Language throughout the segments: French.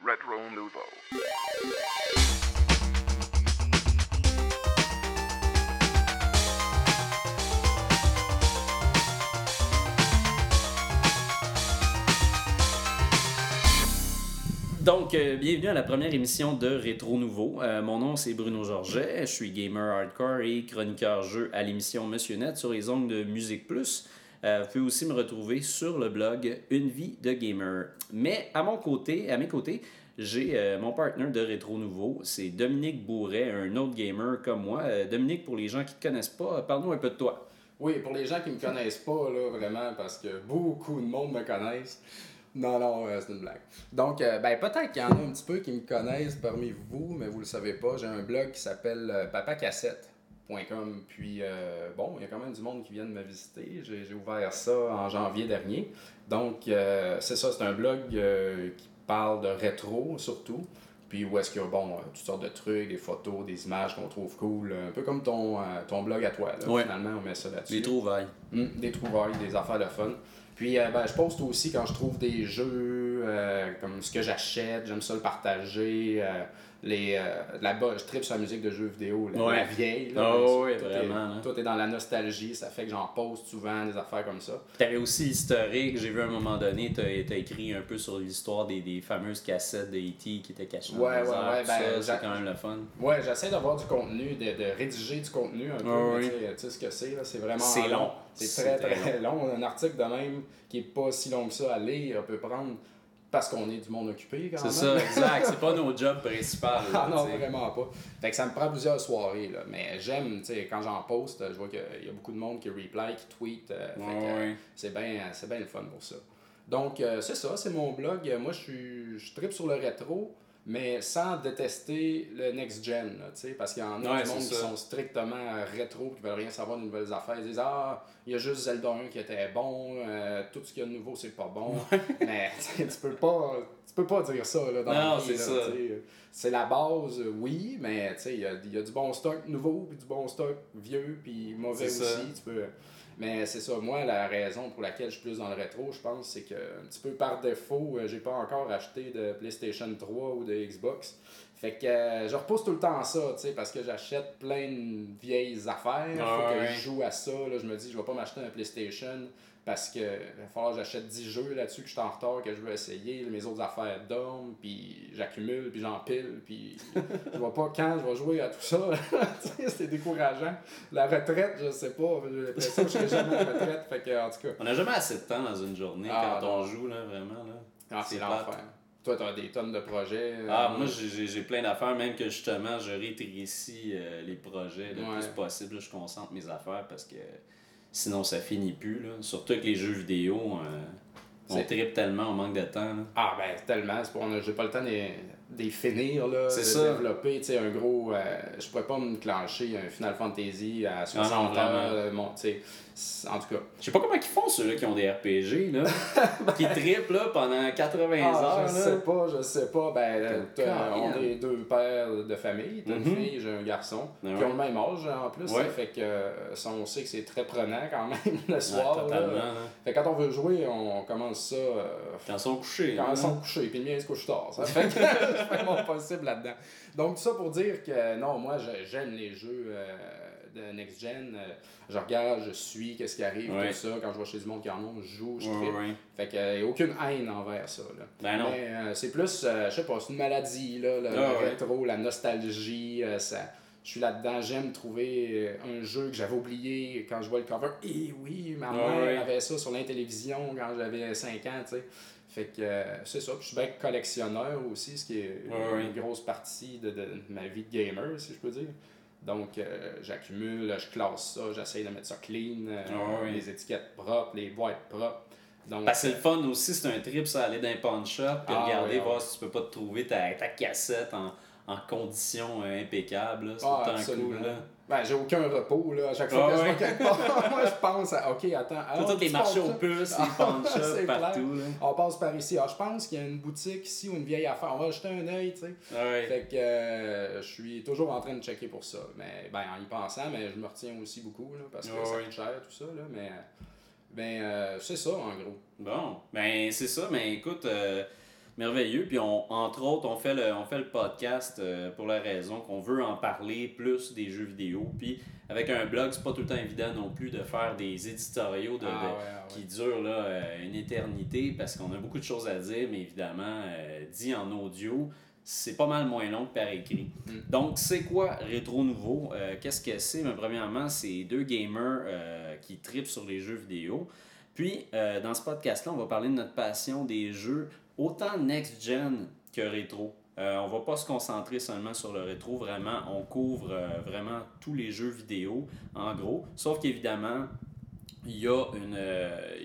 Retro Nouveau. Donc, euh, bienvenue à la première émission de Rétro Nouveau. Euh, mon nom, c'est Bruno Georget. Je suis gamer hardcore et chroniqueur jeu à l'émission Monsieur Net sur les ongles de Musique Plus. Euh, vous pouvez aussi me retrouver sur le blog Une vie de gamer. Mais à mon côté, à mes côtés, j'ai euh, mon partenaire de Rétro Nouveau, c'est Dominique Bourret, un autre gamer comme moi. Euh, Dominique, pour les gens qui ne te connaissent pas, parle-nous un peu de toi. Oui, pour les gens qui me connaissent pas, là, vraiment, parce que beaucoup de monde me connaissent. Non, non, c'est une blague. Donc, ben, peut-être qu'il y en a un petit peu qui me connaissent parmi vous, mais vous le savez pas. J'ai un blog qui s'appelle euh, Puis, euh, bon, il y a quand même du monde qui vient de me visiter. J'ai j'ai ouvert ça en janvier dernier. Donc, euh, c'est ça, c'est un blog euh, qui parle de rétro, surtout. Puis où est-ce qu'il y a bon, toutes sortes de trucs, des photos, des images qu'on trouve cool. Un peu comme ton, ton blog à toi. Là. Ouais. Finalement, on met ça là-dessus. Les trouvailles. Hum, des trouvailles, des affaires de fun. Puis ben, je poste aussi quand je trouve des jeux, comme ce que j'achète, j'aime ça le partager. Les, euh, là-bas, je tripe sur la musique de jeux vidéo, la, Ouais. la vieille. Là, Oh, tout ouais, est- vraiment, hein. Tout est dans la nostalgie, ça fait que j'en poste souvent des affaires comme ça. T'avais aussi l'historique, j'ai vu à un moment donné, t'as as écrit un peu sur l'histoire des, des fameuses cassettes de E.T. qui étaient cachées dans Ouais, les ouais, ouais, ben, c'est quand même le fun. Ouais, j'essaie d'avoir du contenu, de, de rédiger du contenu un peu. Oui. tu sais- tu ce que c'est, là, c'est vraiment C'est long. C'est très, très très long. Un article de même qui est pas si long que ça à lire peut prendre parce qu'on est du monde occupé quand C'est même. ça, exact. C'est pas nos jobs principaux. Ah non, vraiment pas. Fait que ça me prend plusieurs soirées, là. Mais j'aime, tu sais, quand j'en poste, je vois qu'il y a beaucoup de monde qui reply, qui tweet. euh, Ouais, euh, c'est bien c'est le fun pour ça. Donc, euh, c'est ça, c'est mon blog. Moi, je suis je tripe sur le rétro, mais sans détester le next gen, là, tu sais, parce qu'il y en a Ouais, du monde qui sont strictement rétro, qui veulent rien savoir de nouvelles affaires. Ils disent Ah, il y a juste Zelda 1 qui était bon, euh, tout ce qu'il y a de nouveau, c'est pas bon. mais tu peux pas. Tu peux pas dire ça là, dans Non, c'est ça. C'est la base, oui, mais il y a, y a du bon stock nouveau, puis du bon stock vieux, puis mauvais aussi. ça. Tu peux... Mais c'est ça, moi, la raison pour laquelle je suis plus dans le rétro, je pense, c'est que un petit peu par défaut, euh, j'ai pas encore acheté de PlayStation 3 ou de Xbox. Fait que euh, je repousse tout le temps ça, tu sais, parce que j'achète plein de vieilles affaires. Ah faut que ouais. je joue à ça. Là, je me dis, je vais pas m'acheter un PlayStation parce que il va falloir que j'achète 10 jeux là-dessus que je suis en retard, que je veux essayer. Mes autres affaires dorment, puis j'accumule, puis j'empile, puis je vois pas quand je vais jouer à tout ça. Tu c'est décourageant. La retraite, je sais pas. J'ai l'impression que je serai jamais à la retraite. Fait que, en tout cas, On n'a jamais assez de temps dans une journée Ah, quand non. on joue, là, vraiment. Là. ah, c'est l'enfer. Toi, t'as des tonnes de projets. euh, Ah, moi, j'ai- plein d'affaires, même que justement, je rétrécis euh, les projets le Ouais. plus possible. là. je concentre mes affaires parce que sinon, ça finit plus. Là. Surtout avec les jeux vidéo, euh, on tripe tellement, on manque de temps. là. Ah ben tellement, c'est pour on a- j'ai pas le temps de les finir là, de ça. développer, tu sais un gros euh, je pourrais pas me clencher un Final Fantasy à 60 Ah non, heures, vraiment. C'est- en tout cas. Je sais pas comment ils font ceux-là qui ont des RPG, là, qui trippent là, pendant 80 Ah, heures. je là. sais pas, je sais pas, ben euh, on est deux pères de famille, t'as Mhm. une fille, j'ai un garçon, Ah qui ouais. ont le même âge en plus, Ouais. fait que euh, ça, on sait que c'est très prenant quand même le soir. totalement. là. Fait que quand on veut jouer, on commence ça euh, Quand ils sont couchés. quand ils sont couchés, puis le mien il se couche tard. Ça fait que fais mon possible là-dedans. Donc, ça pour dire que non, moi, j'aime les jeux euh, de Next Gen. Euh, je regarde, je suis, qu'est-ce qui arrive, Ouais. tout ça. Quand je vois chez du monde qui en ont, je joue, je Ouais. Fait que, euh, y a aucune haine envers ça. Là. Ben non. Mais euh, c'est plus, euh, je sais pas, c'est une maladie, là, le, Ah le rétro, la nostalgie. ça, je suis là-dedans, j'aime trouver un jeu que j'avais oublié quand je vois le cover. Et oui, ma mère ouais. avait ça sur la télévision quand j'avais 5 ans, tu sais. Fait que euh, c'est ça. Puis je suis bien collectionneur aussi, ce qui est ouais. une grosse partie de, de ma vie de gamer, si je peux dire. Donc, euh, j'accumule, je classe ça, j'essaye de mettre ça clean, euh, Ah les étiquettes propres, les boîtes propres. Donc, Parce que c'est le fun aussi, c'est un trip, ça, aller dans un pawn shop, puis Ah, regarder, voir si tu peux pas te trouver ta, ta cassette en, en condition euh, impeccable. C'est Ah, tout le temps absolument. cool. Là. Ben, j'ai aucun repos, là. À chaque fois Ah que je ouais. vais quelque part, moi, je pense à, OK, attends. Alors, tous les tu marchés aux puces, les Ah, c'est partout. Là. On passe par ici. Ah, je pense qu'il y a une boutique ici ou une vieille affaire. On va jeter un œil, tu sais. Ouais. Fait que euh, je suis toujours en train de checker pour ça. Mais, ben, en y pensant, mais je me retiens aussi beaucoup, là, parce que ça ouais. coûte cher, tout ça, là. Mais, ben, euh, c'est ça, en gros. Bon, ben c'est ça, mais écoute, euh, merveilleux. Puis on, entre autres, on fait le, on fait le podcast euh, pour la raison qu'on veut en parler plus des jeux vidéo. Puis avec un blog, c'est pas tout le temps évident non plus de faire des éditoriaux de, Ah de- ouais, ah ouais. qui durent là, euh, une éternité parce qu'on a beaucoup de choses à dire, mais évidemment, euh, dit en audio, c'est pas mal moins long que par écrit. Mm. Donc, c'est quoi Rétro Nouveau? Euh, Qu'est-ce que c'est? Ben, Premièrement, c'est deux gamers euh, qui tripent sur les jeux vidéo. Puis, euh, dans ce podcast-là, on va parler de notre passion des jeux, autant next-gen que rétro. Euh, on va pas se concentrer seulement sur le rétro, vraiment, on couvre euh, vraiment tous les jeux vidéo, en gros. Sauf qu'évidemment, il y a une euh,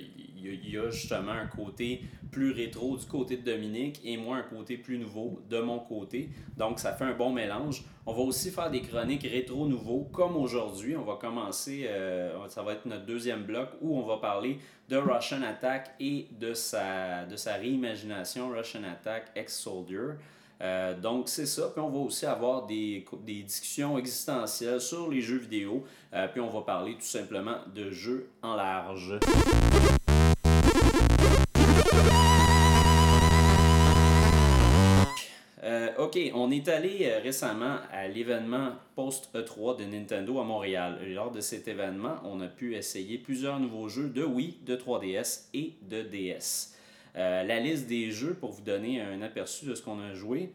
il y a justement un côté plus rétro du côté de Dominique et moi un côté plus nouveau de mon côté. Donc ça fait un bon mélange. On va aussi faire des chroniques rétro nouveaux comme aujourd'hui. On va commencer, euh, ça va être notre deuxième bloc où on va parler de Russian Attack et de sa, de sa réimagination Russian Attack Ex-Soldier. Euh, donc c'est ça. Puis on va aussi avoir des, des discussions existentielles sur les jeux vidéo. Euh, puis on va parler tout simplement de jeux en large. Euh, ok, on est allé euh, récemment à l'événement Post-E3 de Nintendo à Montréal. Lors de cet événement, on a pu essayer plusieurs nouveaux jeux de Wii, de 3DS et de DS. Euh, la liste des jeux, pour vous donner un aperçu de ce qu'on a joué,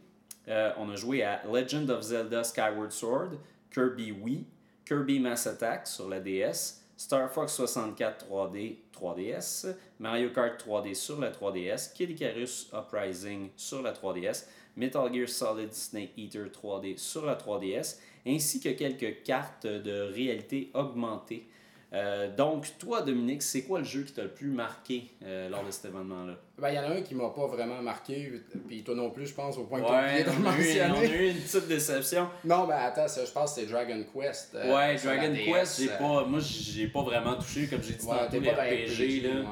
euh, on a joué à Legend of Zelda Skyward Sword, Kirby Wii, Kirby Mass Attack sur la DS, Star Fox 64 3D 3DS, Mario Kart 3D sur la 3DS, Kid Icarus Uprising sur la 3DS, Metal Gear Solid Snake Eater 3D sur la 3DS, ainsi que quelques cartes de réalité augmentée. Euh, donc, toi, Dominique, c'est quoi le jeu qui t'a le plus marqué euh, lors de cet événement-là? Ben, il y en a un qui m'a pas vraiment marqué, puis toi non plus, je pense, au point que Ouais, tu eu, on a eu une petite déception. Non, ben attends, ça, je pense que c'est Dragon Quest. euh, ouais, Dragon Quest, j'ai pas, moi, j'ai pas vraiment touché, comme j'ai dit Ouais, tantôt, les RPG. là. ouais.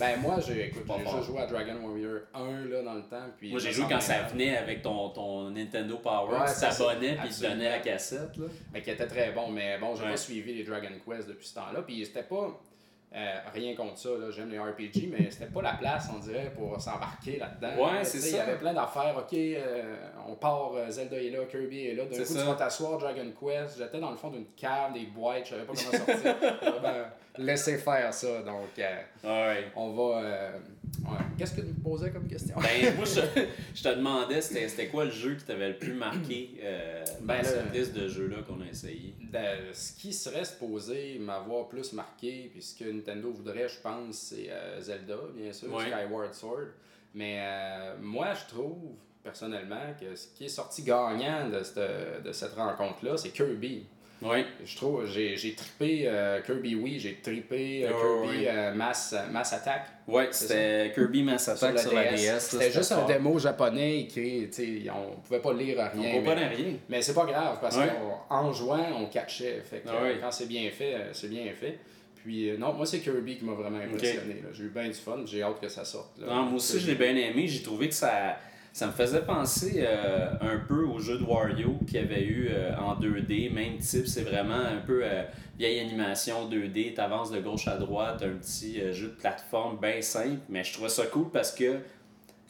Ben moi, j'ai écoute, j'ai juste joué à Dragon Warrior 1 là, dans le temps. Puis Moi, j'ai joué quand ça venait avec ton, ton Nintendo Power. Ouais, tu t'abonnais puis tu donnais la cassette. Là. Ben, qui était très bon, mais bon, j'ai Ouais. pas suivi les Dragon Quest depuis ce temps-là. Puis c'était pas. Euh, rien contre ça, là, j'aime les RPG, mais c'était pas la place, on dirait, pour s'embarquer là-dedans. Ouais, Là, c'est ça. Il y avait plein d'affaires, ok, euh, on part, euh, Zelda est là, Kirby est là, d'un coup ça. tu vas t'asseoir, Dragon Quest, j'étais dans le fond d'une cave, des boîtes, je savais pas comment sortir. Laisser faire ça, donc euh, Ouais. on va. Ouais. Qu'est-ce que tu me posais comme question? Ben, moi, je, je te demandais, c'était c'était quoi le jeu qui t'avait le plus marqué euh, Ben, dans cette liste de jeux-là qu'on a essayé? De- ce qui serait supposé m'avoir plus marqué, puis ce que Nintendo voudrait, je pense, c'est euh, Zelda, bien sûr, Ouais. Skyward Sword. Mais euh, moi, je trouve, personnellement, que ce qui est sorti gagnant de cette, de cette rencontre-là, c'est Kirby. Oui. Je trouve, j'ai j'ai trippé euh, Kirby Wii, j'ai trippé euh, Oh, Kirby oui. euh, Mass, Mass Attack. Ouais, c'était Kirby Mass Attack sur la DS. là, C'était juste un démo japonais sais, on pouvait pas lire On rien. comprenait mais- rien. mais c'est pas grave parce qu'en jouant, on catchait. Fait que, euh, quand c'est bien fait, euh, c'est bien fait. Puis euh, non, moi c'est Kirby qui m'a vraiment impressionné. J'ai eu bien du fun, j'ai hâte que ça sorte. là. Non, moi aussi, je l'ai bien aimé. J'ai trouvé que ça, ça me faisait penser euh, un peu au jeu de Wario qu'il y avait eu euh, en 2D. Même type, c'est vraiment un peu euh, vieille animation 2D. Tu avances de gauche à droite, un petit jeu de plateforme bien simple. Mais je trouvais ça cool parce que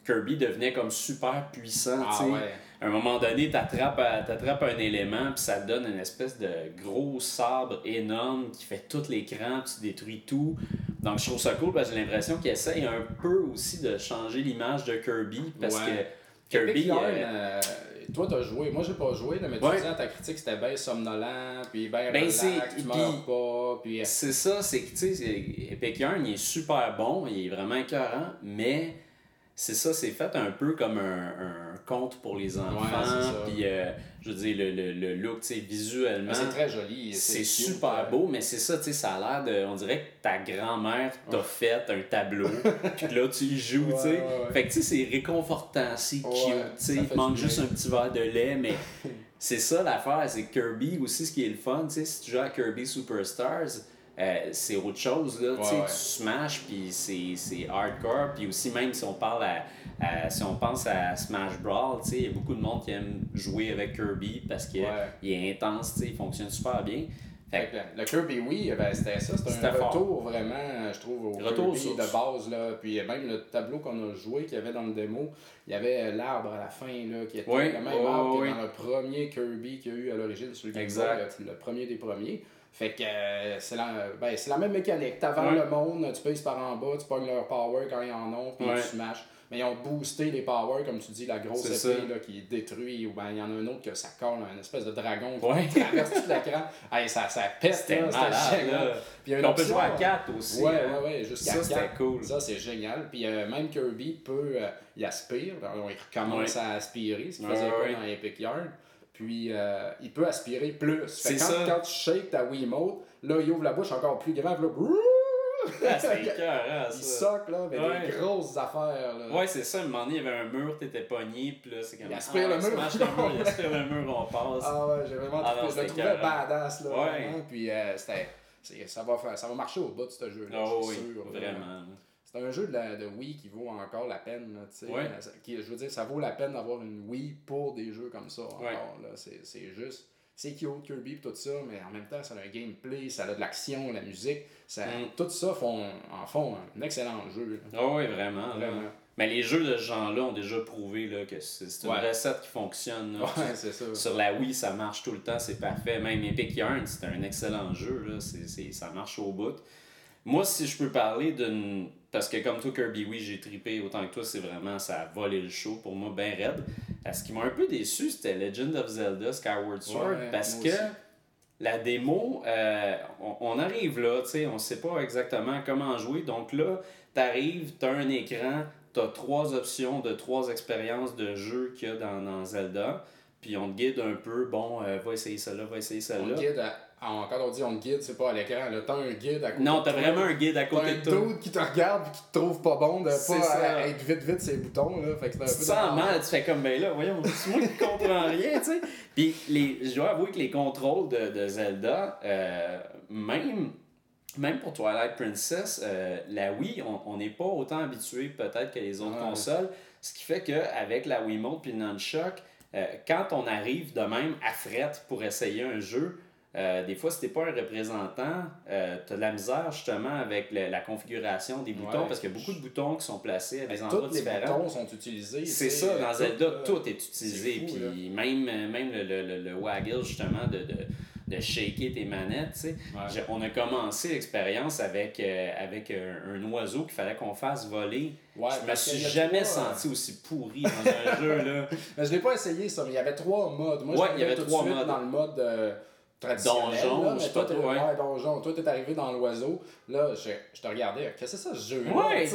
Kirby devenait comme super puissant. Ah tu sais. ouais. À un moment donné, tu attrapes un élément, puis ça te donne une espèce de gros sabre énorme qui fait tout l'écran, puis tu détruis tout. Donc je trouve ça cool parce que j'ai l'impression qu'il essaye un peu aussi de changer l'image de Kirby parce Ouais. que Kirby. Yarn, euh, euh, toi t'as joué, moi j'ai pas joué, mais tu Ouais. disais à ta critique c'était bien somnolent, puis bien Ben, relax, tu meurs pas, puis... euh, C'est ça, c'est que tu sais, Epic Yarn, il est super bon, il est vraiment écœurant, mais c'est ça, c'est fait un peu comme un, un conte pour les enfants. Puis, euh, je veux dire, le, le, le look, tu sais, visuellement. c'est très joli. C'est super beau, mais c'est ça, tu sais, ça a l'air de. On dirait que ta grand-mère t'a fait un tableau, puis là, tu y joues, tu sais. Ouais. Fait que, tu sais, c'est réconfortant, c'est cute, tu sais. Il manque juste un petit verre de lait, mais c'est ça l'affaire, c'est Kirby aussi, ce qui est le fun, tu sais, si tu joues à Kirby Superstars, euh, c'est autre chose, là, tu sais, Ouais, ouais. tu smash, puis c'est c'est hardcore, puis aussi, même si on parle à. à- si on pense à Smash Brawl, tu sais, il y a beaucoup de monde qui aime jouer avec Kirby parce qu'il Ouais. est intense, tu sais, il fonctionne super bien. Fait que le Kirby oui, ben, c'était ça, c'était un fort. retour vraiment, je trouve, au Retour Kirby de base. Là. Puis même le tableau qu'on a joué, qu'il y avait dans le démo, il y avait euh, l'arbre à la fin, là, qui était le même arbre que dans le premier Kirby qu'il y a eu à l'origine sur le Game Boy, Exact. le, le premier des premiers. Fait que euh, c'est la, ben, c'est la même mécanique. T'avances Ouais. le monde, tu payes par en bas, tu pognes leur power quand ils en ont, puis Ouais. tu smashes. Mais ils ont boosté les powers, comme tu dis, la grosse épée là, qui détruit, ou ben il y en a un autre que ça colle, un espèce de dragon qui traverse tout l'écran. Hey, ça, ça pète, C'était malade. Puis on peut jouer à euh, 4 aussi. Ouais, hein. ouais, ouais, jusqu'à Ça, c'était cool. Ça, c'est génial. Puis euh, même Kirby peut, euh, il aspire, alors, il recommence à aspirer, ce qu'il faisait pas dans Epic Yard. Puis euh, il peut aspirer plus. Fait C'est quand, ça. quand tu shakes ta Wiimote, là, il ouvre la bouche encore plus grave, là, Ah, C'était écœurant, il ça. soque, là, mais Ouais. des grosses affaires. Là. Ouais, c'est ça. À un moment donné, il y avait un mur, t'étais pogné, puis là, c'est comme. Il aspire le ah, mur. le mur, il aspire le mur, on passe. Ah ouais, j'ai vraiment Ah trouvé- non, je le trouvais badass, là. Ouais. vraiment. Puis euh, c'était. c'est- Ça va, faire, ça va marcher au bout de ce jeu-là. Ah je oui, sûr. là. C'est un jeu de, la, de Wii qui vaut encore la peine. là. Ouais. Qui- je veux dire, ça vaut la peine d'avoir une Wii pour des jeux comme ça. Encore, Ouais. là. C'est, c'est juste. C'est cute, Kirby tout ça, mais en même temps, ça a un gameplay, ça a de l'action, la musique. Ça, Mm. Tout ça font, en font un excellent jeu. là. Ah oui, vraiment. là. Mais les jeux de ce genre-là ont déjà prouvé là, que c'est c'est une Ouais. recette qui fonctionne. là. Ouais, c'est ça. Sur la Wii, ça marche tout le temps, c'est parfait. Même Epic Yarn, c'est un excellent jeu, là. C'est, c'est- ça marche au bout. Moi, si je peux parler d'une. Parce que comme toi, Kirby Wii, j'ai trippé autant que toi, c'est vraiment. Ça a volé le show pour moi, ben raide. Ce qui m'a un peu déçu, c'était Legend of Zelda Skyward Sword. Ouais, parce que aussi. la démo, euh, on, on arrive là, tu sais, on sait pas exactement comment jouer. Donc là, t'arrives, t'as un écran, t'as trois options de trois expériences de jeu qu'il y a dans, dans Zelda. Puis on te guide un peu, bon, euh, va essayer celle-là, va essayer On celle-là. te guide à- en- quand on dit on guide, c'est pas à l'écran. T'as un guide à côté. Non, t'as vraiment un guide à T'as côté un de toi. dude qui te regarde et qui te trouve pas bon de pas être vite vite ses boutons. Là. Fait que un Tu sens mal, tu fais comme ben là, voyons, c'est moi qui comprends rien, tu sais. Puis les, je dois avouer que les contrôles de, de Zelda, euh, même, même pour Twilight Princess, euh, la Wii, on n'est pas autant habitué peut-être que les autres consoles. Ce qui fait qu'avec la Wiimote puis le Nunchuck, euh, quand on arrive de même à frette pour essayer un jeu, euh, des fois, si t'es pas un représentant, euh, tu as de la misère justement avec le- la configuration des boutons Ouais. parce qu'il y a beaucoup de boutons qui sont placés à des Tous endroits les différents. boutons sont utilisés. C'est ça, euh, dans tout, Zelda, tout est utilisé. Fou, Puis même, même le, le, le, le waggle, justement, de, de, de shaker tes manettes, sais. Ouais. On a commencé l'expérience avec, euh, avec un, un oiseau qu'il fallait qu'on fasse voler. Ouais, je me suis jamais senti aussi pourri dans un jeu, là. Mais je l'ai pas essayé ça, mais il y avait trois modes. Moi, Ouais, je il y avait trois modes. dans le mode euh, traditionnel. Donjon, là, je sais toi, pas trop, ouais. ouais, donjon. Toi, t'es arrivé dans l'oiseau. Là, je, je te regardais. Qu'est-ce que c'est ça, ce jeu-là? Ouais.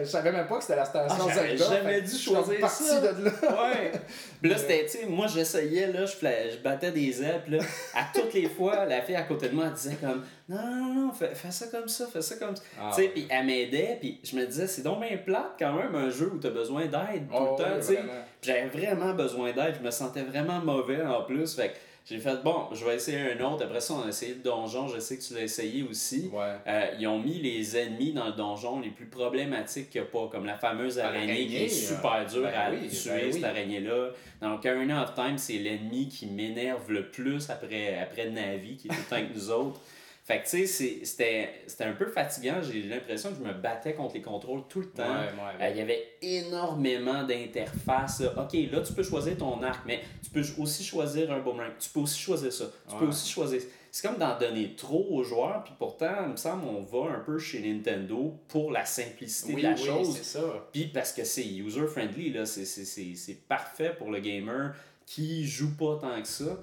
Je savais même pas que c'était la station Ah, j'avais Zelda. jamais Fait dû choisir parti ça. de là. Ouais. Puis là, c'était, tu sais, moi, j'essayais, là, je, je battais des ailes, puis là, à toutes les fois, la fille à côté de moi, elle disait comme, non, non, non, fais, fais ça comme ça, fais ça comme ça. Ah, tu sais, puis elle m'aidait, puis je me disais, c'est donc bien plate quand même, un jeu où t'as besoin d'aide tout Oh, le temps, oui, tu sais. J'avais vraiment besoin d'aide, je me sentais vraiment mauvais en plus, fait que j'ai fait, bon, je vais essayer un autre. Après ça, on a essayé le donjon, je sais que tu l'as essayé aussi. Ouais. Euh, ils ont mis les ennemis dans le donjon les plus problématiques qu'il n'y a pas, comme la fameuse araignée qui est super dure ben à oui, tuer, ben oui. cette araignée-là. Dans Ocarina of Time, c'est l'ennemi qui m'énerve le plus après, après Navi, qui est tout le temps avec nous autres. Fait que tu sais, c'était un peu fatigant. J'ai l'impression que je me battais contre les contrôles tout le temps. Ouais, Euh, ouais. Il y avait énormément d'interfaces. Ok, là, tu peux choisir ton arc, mais tu peux aussi choisir un boomerang. Tu peux aussi choisir ça. Tu peux aussi choisir. C'est comme d'en donner trop aux joueurs, puis pourtant, il me semble, on va un peu chez Nintendo pour la simplicité oui, de la oui, chose. c'est ça. Puis parce que c'est user-friendly, là, c'est parfait pour le gamer qui joue pas tant que ça.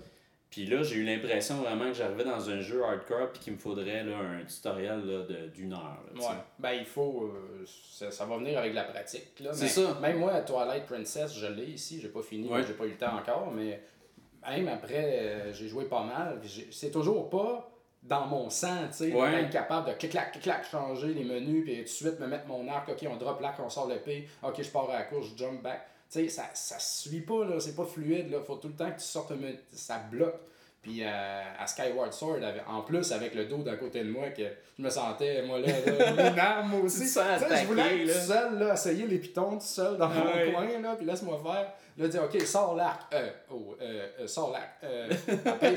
Puis là, j'ai eu l'impression vraiment que j'arrivais dans un jeu hardcore puis qu'il me faudrait là, un tutoriel là, de- d'une heure. là. Ouais. Ben, il faut. euh, ça, ça va venir avec la pratique. là. C'est ça. Même moi, à Twilight Princess, je l'ai ici. J'ai pas fini. Ouais. J'ai pas eu le temps encore. Mais même après, euh, j'ai joué pas mal. j'ai- C'est toujours pas dans mon sang, tu sais, Ouais. capable de clic-clac, clic-clac, changer les menus, puis tout de suite me mettre mon arc, ok, on drop l'arc, on sort l'épée, ok, je pars à la course, je jump back. Sais, ça, ça suit pas, là, c'est pas fluide, là, faut tout le temps que tu sortes ça bloque. Puis euh, à Skyward Sword, en plus avec le dos d'à côté de moi, que je me sentais, moi là, là une arme moi aussi. Tu sais, je voulais attaqué, là. tout seul, là, essayer les pitons tout seul dans mon Ouais. coin, là, puis laisse-moi faire. Là, dire, OK, sors l'arc. Euh, oh, euh, euh, sors l'arc. Euh,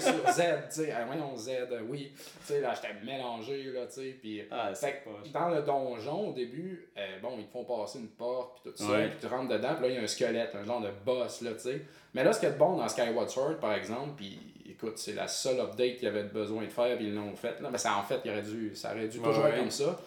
sur Z, tu sais. Ah, voyons, Z, euh, oui. Tu sais, là, j'étais mélangé, là, tu sais. Puis Ah, fait dans le donjon, au début, bon, ils te font passer une porte, puis tout ça, puis tu rentres dedans, puis là, il y a un squelette, un genre de boss, là, tu sais. Mais là, ce qui est bon dans Skyward Sword, par exemple, puis écoute, c'est la seule update qu'il y avait besoin de faire, puis ils l'ont fait, là. Mais ça, en fait, il aurait dû, ça aurait dû Ouais, toujours être comme ça.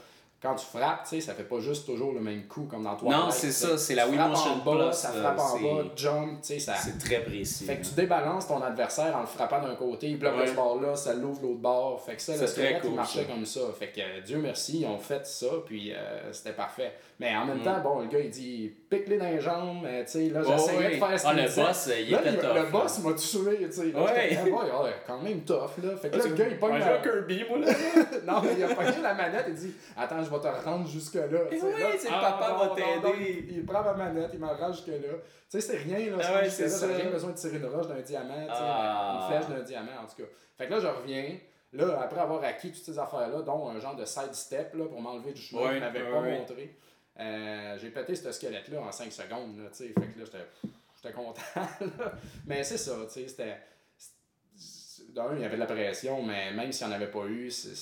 Quand tu frappes, tu sais, ça fait pas juste toujours le même coup comme dans toi. Non, c'est ça, c'est la Wii Motion bas, Plus, Ça là, frappe en bas, jump, tu sais, ça. C'est très précis. Fait que tu débalances ton adversaire en le frappant d'un côté, il bloque Ouais. ce bord-là, ça l'ouvre l'autre bord. Fait que ça, le très squelette, cool, il marchait ça. comme ça. Fait que euh, Dieu merci, ils ont fait ça, puis euh, c'était parfait. Mais en même Mm. temps, bon, le gars, il dit pique-les dans les jambes, tu sais, là, j'essayais ouais. de faire ce Ah, le disait. boss, il Là, était il- tough. Le boss m'a tué, tu sais. Ouais. quand même tough, là. Fait que là, le gars, il pogne un Kirby, moi, là. Non, mais il a pogné la manette et dit Attends, je vais te rendre jusque-là. Oui, là, c'est le ah, papa va t'aider. Il, il prend ma manette, il m'en rend jusque-là. Tu sais, c'est rien, là. Ah ouais, c'est ça. J'avais rien besoin de tirer une roche d'un diamant, tu sais, Ah. une flèche d'un diamant, en tout cas. Fait que là, je reviens. Là, après avoir acquis toutes ces affaires-là, dont un genre de side-step là, pour m'enlever du chemin Ouais, qu'il m'avait ouais, pas montré, euh, j'ai pété ce squelette-là en 5 secondes. Là, tu sais. fait que là, j'étais- j'étais content. là. Mais c'est ça, tu sais, c'était. D'un, il y avait de la pression, mais même s'il n'y en avait pas eu, c'est-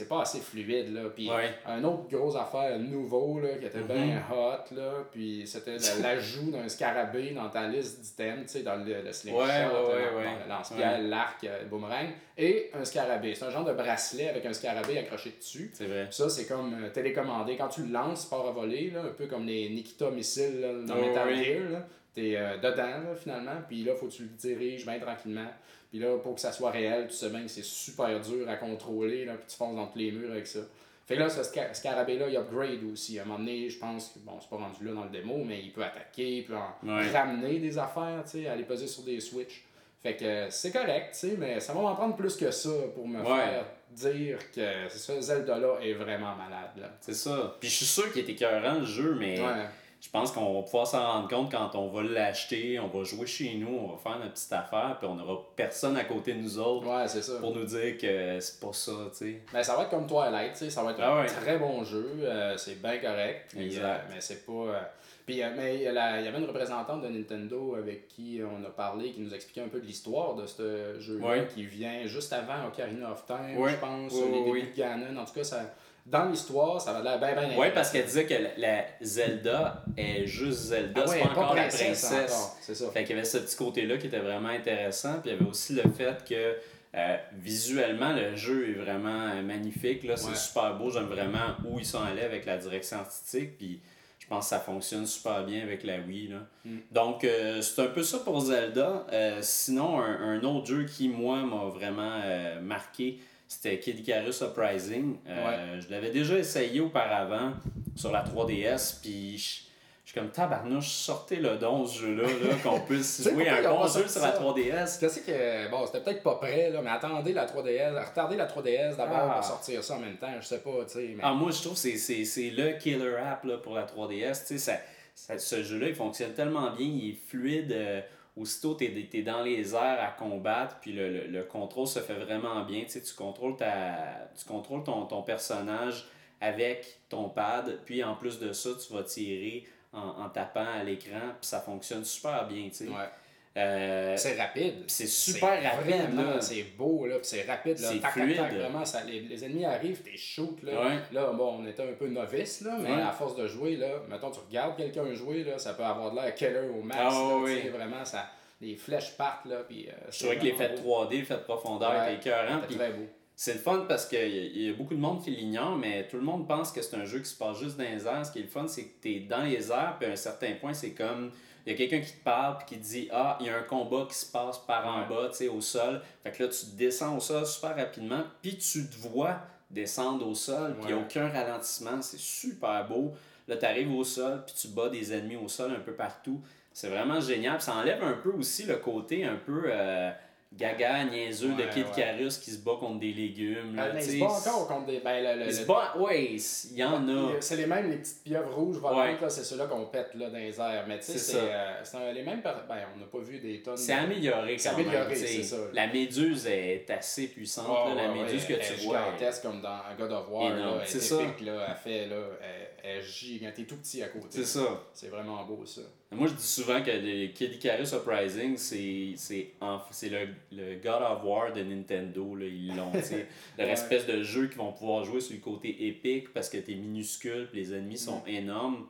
c'est pas assez fluide. Là. Puis Ouais. un autre gros affaire nouveau là, qui était bien hot, là, puis c'était la- l'ajout d'un scarabée dans ta liste d'items, tu sais, dans le, le slingshot, Ouais, ouais, dans- ouais, dans lance-pierre, l'arc, euh, le boomerang, et un scarabée. C'est un genre de bracelet avec un scarabée accroché dessus. C'est vrai. Ça, c'est comme euh, télécommandé. Quand tu le lances, il part à voler, là, un peu comme les Nikita missiles là, dans Oh, Metal. Gear. là. T'es euh, dedans, là, finalement. Puis là, faut que tu le diriges bien tranquillement. Puis là, pour que ça soit réel, tu sais bien que c'est super dur à contrôler. Là, puis tu fonces dans tous les murs avec ça. Fait que là, ce sca- scarabée-là, il upgrade aussi. À un moment donné, je pense que, bon, c'est pas rendu là dans le démo, mais il peut attaquer, il peut en Ouais. ramener des affaires, tu sais, aller peser sur des switches. Fait que euh, c'est correct, tu sais, mais ça va m'en prendre plus que ça pour me Ouais. faire dire que ce Zelda-là est vraiment malade. Là. C'est ça. Puis je suis sûr qu'il est écœurant le jeu, mais Ouais. Je pense qu'on va pouvoir s'en rendre compte quand on va l'acheter, on va jouer chez nous, on va faire notre petite affaire, puis on n'aura personne à côté de nous autres Ouais, c'est ça. pour nous dire que c'est pas ça, tu sais. Mais ça va être comme Twilight, tu sais, ça va être Ah un ouais. très bon jeu, euh, c'est bien correct. puis, Exact. euh, mais c'est pas. euh, Puis, mais il y, avait une représentante de Nintendo avec qui on a parlé, qui nous expliquait un peu de l'histoire de ce jeu-là, Ouais. qui vient juste avant Ocarina of Time, je pense, les débuts de Ganon. En tout cas, ça, dans l'histoire, ça va l'air bien, bien Ouais, parce qu'elle disait que la, la Zelda est juste Zelda, Ah c'est ouais, pas pas encore la princesse c'est ça. Fait qu'il y avait ce petit côté-là qui était vraiment intéressant. Puis il y avait aussi le fait que euh, visuellement, le jeu est vraiment euh, magnifique. Là, c'est Ouais. super beau. J'aime vraiment où ils sont allés avec la direction artistique. Puis je pense que ça fonctionne super bien avec la Wii. Là. Mm. Donc euh, c'est un peu ça pour Zelda. Euh, sinon, un, un autre jeu qui, moi, m'a vraiment marqué, c'était Kid Icarus Uprising. Euh, Je l'avais déjà essayé auparavant sur la 3DS. Puis je je suis comme tabarnouche, sortez le don ce jeu-là, là, qu'on puisse jouer un bon jeu sur la ça? 3DS. Je sais que, bon, c'était peut-être pas prêt, là, mais attendez la 3DS, retardez la 3DS d'abord Ah. pour sortir ça en même temps, je sais pas, tu sais. Mais... Ah, moi, je trouve que c'est- le killer app là, pour la 3DS. Tu sais, ça, ça- ce jeu-là, il fonctionne tellement bien, il est fluide. euh, aussitôt, tu es, dans les airs à combattre, puis le, le- le contrôle se fait vraiment bien. Tu, sais, tu contrôles, ta, ton, personnage avec ton pad, puis en plus de ça, tu vas tirer en, tapant à l'écran, puis ça fonctionne super bien. tu sais. Euh, C'est rapide. c'est super rapide. C'est beau, là, c'est rapide. Là. C'est Tac, fluide. tac, vraiment, ça, les, les ennemis arrivent, t'es shoot. Là. Ouais. là, bon, on était un peu novice, là, mais Ouais. à force de jouer, là, mettons, tu regardes quelqu'un jouer, là, ça peut avoir de l'air killer au max. Ah, là, oui. Vraiment, ça, les flèches partent, là, puis... euh, Je c'est trouvais que de beau. 3D, l'effet de profondeur Ouais. était écœurant. Très beau. C'est le fun parce qu'il y, y a beaucoup de monde qui l'ignore, mais tout le monde pense que c'est un jeu qui se passe juste dans les airs. Ce qui est le fun, c'est que tu es dans les airs, puis à un certain point, c'est comme. Il y a quelqu'un qui te parle, puis qui te dit Ah, il y a un combat qui se passe par en bas, tu sais, au sol. Fait que là, tu descends au sol super rapidement, puis tu te vois descendre au sol, puis il n'y a Ouais. aucun ralentissement. C'est super beau. Là, tu arrives au sol, puis tu bats des ennemis au sol un peu partout. C'est vraiment génial. Ça enlève un peu aussi le côté un peu. euh, gaga niaiseux de Ouais, Kid ouais. Carus qui se bat contre des légumes. là, Euh, mais il se bat encore contre des. Ben, le- le- Il se le- bat, ouais, il y en a. C'est les mêmes, les petites pieuvres rouges volantes, Ouais. là, c'est ceux-là qu'on pète là, dans les airs. Mais tu sais, C'est euh, les mêmes. Ben, on n'a pas vu des tonnes. C'est de- amélioré C'est quand même. amélioré, c'est ça. La méduse est assez puissante. Là, la méduse ouais, que elle tu est vois. gigantesque comme dans God of War. Elle c'est est ça. là, elle fait, là, elle, gigante, t'es tout petit à côté. C'est ça. C'est vraiment beau, ça. Moi, je dis souvent que le Kid Icarus Uprising, c'est c'est le, le God of War de Nintendo. Là, ils l'ont. tu sais. Leur Ouais. espèce de jeu qu'ils vont pouvoir jouer sur le côté épique parce que t'es minuscule puis les ennemis sont énormes.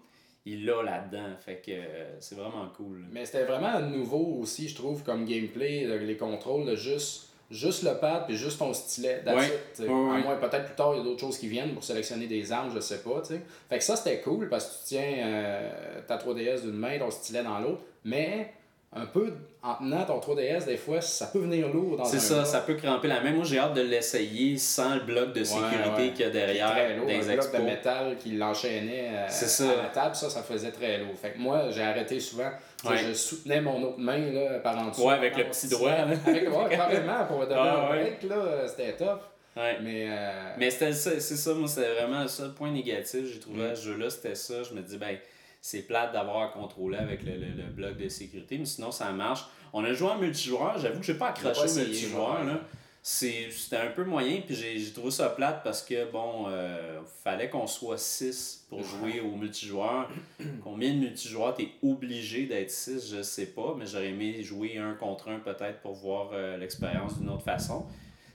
Il l'a là-dedans. Fait que euh, c'est vraiment cool. Mais c'était vraiment nouveau aussi, je trouve, comme gameplay, les contrôles, de juste, juste le pad puis juste ton stylet. Ouais. it. Ouais, ouais. À moins, peut-être plus tard, il y a d'autres choses qui viennent pour sélectionner des armes, je sais pas. tu sais. Fait que ça, c'était cool parce que tu tiens euh, ta 3DS d'une main, ton stylet dans l'autre. Mais un peu en tenant ton 3DS, des fois, ça peut venir lourd dans C'est ça, ça peut cramper la main. Moi, j'ai hâte de l'essayer sans le bloc de sécurité ouais. qu'il y a derrière lourd, des un bloc de métal qui l'enchaînait euh, C'est ça. à la table, ça, ça faisait très lourd. Fait que moi, j'ai arrêté souvent. Ouais. Je soutenais mon autre main là, par en dessous. Ouais, avec le Mon petit doigt. Avec, ouais, carrément, pour donner Ah, un break, là, c'était tough. Ouais. Mais, euh, Mais c'était ça, c'est ça, moi, c'était vraiment le seul point négatif, j'ai trouvé Mm. à ce jeu-là, c'était ça. Je me dis, ben, c'est plate d'avoir à contrôler avec le, le, le bloc de sécurité, mais sinon, ça marche. On a joué en multijoueur, j'avoue que j'ai pas accroché au multijoueur, là. C'était un peu moyen, puis j'ai j'ai trouvé ça plate parce que, bon, euh, fallait qu'on soit 6 pour jouer au multijoueur. Combien de multijoueurs t'es obligé d'être 6, je sais pas, mais j'aurais aimé jouer un contre un peut-être pour voir euh, l'expérience d'une autre façon.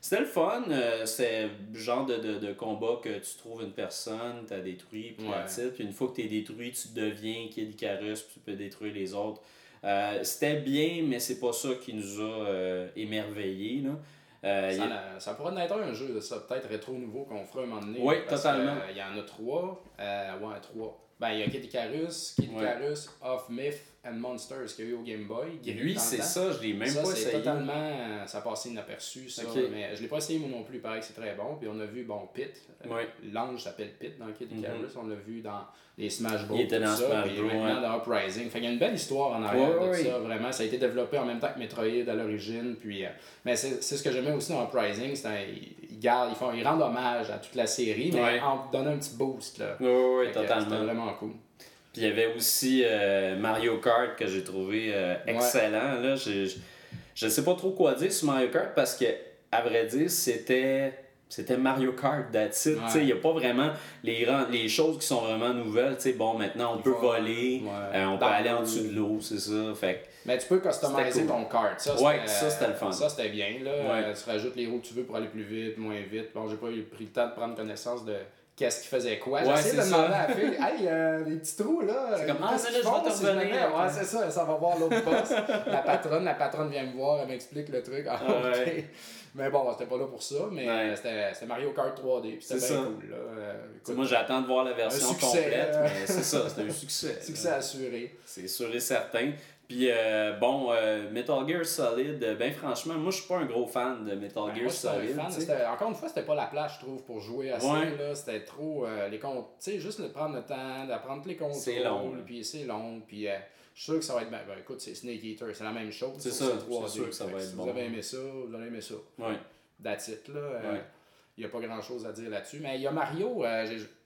C'était le fun, euh, c'était le genre de, de, de combat que tu trouves une personne, t'as détruit, puis Ouais. puis une fois que t'es détruit, tu deviens Kid Icarus, puis tu peux détruire les autres. Euh, c'était bien, mais c'est pas ça qui nous a euh, émerveillés. Là. Euh, ça, a- ça pourrait être un jeu, ça, peut-être rétro nouveau qu'on fera un moment donné. Oui, totalement. Il y en a trois. Euh, ouais, trois. Ben, il y a Kid Icarus, Kid Ouais. Icarus, Of Myth and Monsters qu'il y a eu au Game Boy? Lui, c'est ça, je l'ai même ça, pas essayé. totalement. euh, Ça a passé inaperçu, ça. Ok. Mais je l'ai pas essayé moi non plus. Il que c'est très bon. Puis on a vu, bon, Pit. euh, Ouais. L'ange s'appelle Pit dans Kid Mhm. Icarus. On l'a vu dans les Smash Bros. Il était dans ça, Smash il Bros, maintenant dans Uprising. Fait qu'il y a une belle histoire en arrière Ouais, de ouais. ça, vraiment. Ça a été développé en même temps que Metroid à l'origine. Puis, euh, mais c'est ce que j'aimais aussi dans Uprising. Ils il gardent- ils, font, ils rendent hommage à toute la série, mais Ouais. en donnant un petit boost. Là. Oui, oui, totalement. C'était vraiment cool. Puis il y avait aussi euh, Mario Kart que j'ai trouvé euh, excellent. Là, je, je, je sais pas trop quoi dire sur Mario Kart parce que, à vrai dire, c'était. C'était Mario Kart, that's it. Ouais. Il n'y a pas vraiment les, les choses qui sont vraiment nouvelles. Bon, maintenant, on peut voler, ouais. euh, on peut aller en dessous de l'eau, c'est ça. Fait Mais tu peux customiser cool. ton kart. Ça, Ouais, ça, c'était le fun. Ça, c'était bien. Là. Tu rajoutes les roues que tu veux pour aller plus vite, moins vite. Bon, j'ai pas eu pris le temps de prendre connaissance de qu'est-ce qui faisait quoi. Ouais, J'essaie de ça. demander à la fille, hey, euh, les petits trous là. C'est comme, ah, mais là, je vais te revenir. Ouais, c'est ça, ça va voir l'autre boss. la patronne, la patronne vient me voir, elle m'explique le truc. Ah, Ah, ok. ouais. Mais bon, c'était pas là pour ça, mais Ouais. c'était c'était Mario Kart 3D. puis C'était C'est bien ça. cool. Là. Euh, écoute, moi, j'attends de voir la version succès, complète, euh. mais c'est ça, c'est un succès. succès assuré. C'est sûr et certain. Puis euh, bon, euh, Metal Gear Solid, euh, ben franchement, moi je suis pas un gros fan de Metal Ben, Gear moi, j'étais un Solid. fan. Encore une fois, c'était pas la place, je trouve, pour jouer à ça. Ouais. C'était trop. euh, les Tu sais, juste de prendre le temps, d'apprendre tous les contrôles. C'est long. Puis c'est long. Puis euh, je suis sûr que ça va être. Ben, ben, écoute, c'est Snake Eater, c'est la même chose. C'est ça, que 3D. c'est sûr que ça va si être vous bon. avez aimé ça, vous allez aimer ça. Ouais. That's it, là. Ouais. Il n'y a pas grand chose à dire là-dessus. Mais il y a Mario.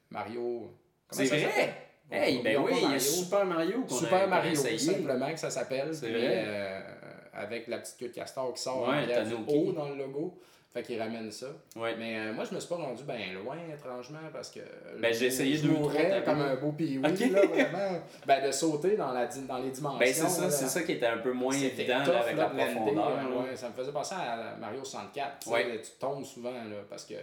Mario. C'est ça vrai? Hey, ben oui, il y a. Super Mario a- Super a Mario, simplement que ça s'appelle. C'est Puis, vrai. euh, avec la petite queue de castor qui sort Ouais, Tanuki. haut dans le logo. Fait qu'il ramène ça. Ouais. Mais euh, moi, je me suis pas rendu bien loin, étrangement, parce que. Ben, j'ai essayé mourrais trois comme un beau pioui, Ok. là, vraiment. Ben, de sauter dans, la, dans les dimensions. Ben c'est ça, c'est ça qui était un peu moins évident tough, là, avec là, la de profondeur. hein, là. ouais, ça me faisait penser à Mario 64. tu sais, Ouais. Tu tombes souvent, là, parce que.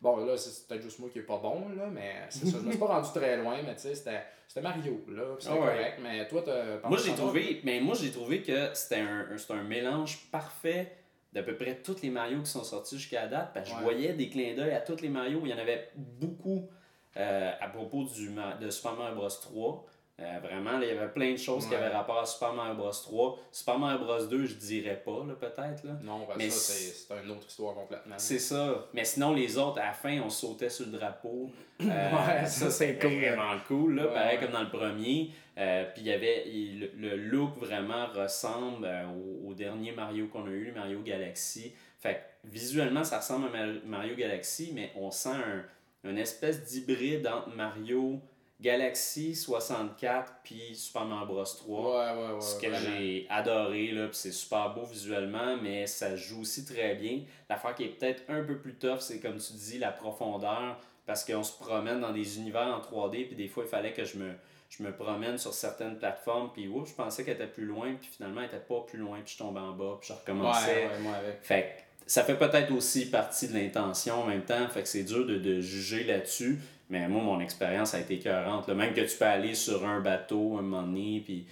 Bon, là, c'est peut-être juste moi qui est pas bon, là, mais c'est ça. Je me suis pas rendu très loin, mais tu sais, c'était c'était Mario, là. C'était Ah ouais. correct, mais toi, t'as. Moi j'ai pensé trouvé, mais moi j'ai trouvé que c'était un, un- c'était un mélange parfait d'à peu près tous les Mario qui sont sortis jusqu'à date. Parce que Ouais. je voyais des clins d'œil à tous les Mario. Il y en avait beaucoup euh, à propos du, de Super Mario Bros 3. Euh, vraiment, il y avait plein de choses qui avaient rapport à Super Mario Bros 3. Super Mario Bros 2, je dirais pas, peut-être. Non, ben Mais ça, c'est- une autre histoire complètement. C'est ça. Mais sinon, les autres, à la fin, on sautait sur le drapeau. Euh, Ouais, ça, c'est cool. Vraiment cool, là, Ouais, pareil comme dans le premier. Euh, puis il y avait il- le, look vraiment ressemble au, au dernier Mario qu'on a eu, Mario Galaxy. Fait que visuellement, ça ressemble à Mar- Mario Galaxy, mais on sent un, une espèce d'hybride entre Mario Galaxy 64 puis Super Mario Bros 3. Ouais, ouais, ouais. Ce que j'ai adoré, là, puis c'est super beau visuellement, mais ça joue aussi très bien. L'affaire qui est peut-être un peu plus tough, c'est comme tu dis, la profondeur, parce qu'on se promène dans des univers en 3D, puis des fois, il fallait que je me, je me promène sur certaines plateformes, puis oups, je pensais qu'elle était plus loin, puis finalement, elle était pas plus loin, puis je tombais en bas, puis je recommençais. avec. Fait ça fait peut-être aussi partie de l'intention en même temps, fait que c'est dur de, de juger là-dessus. Mais moi, mon expérience a été écœurante. là. Même que tu peux aller sur un bateau un moment donné, puis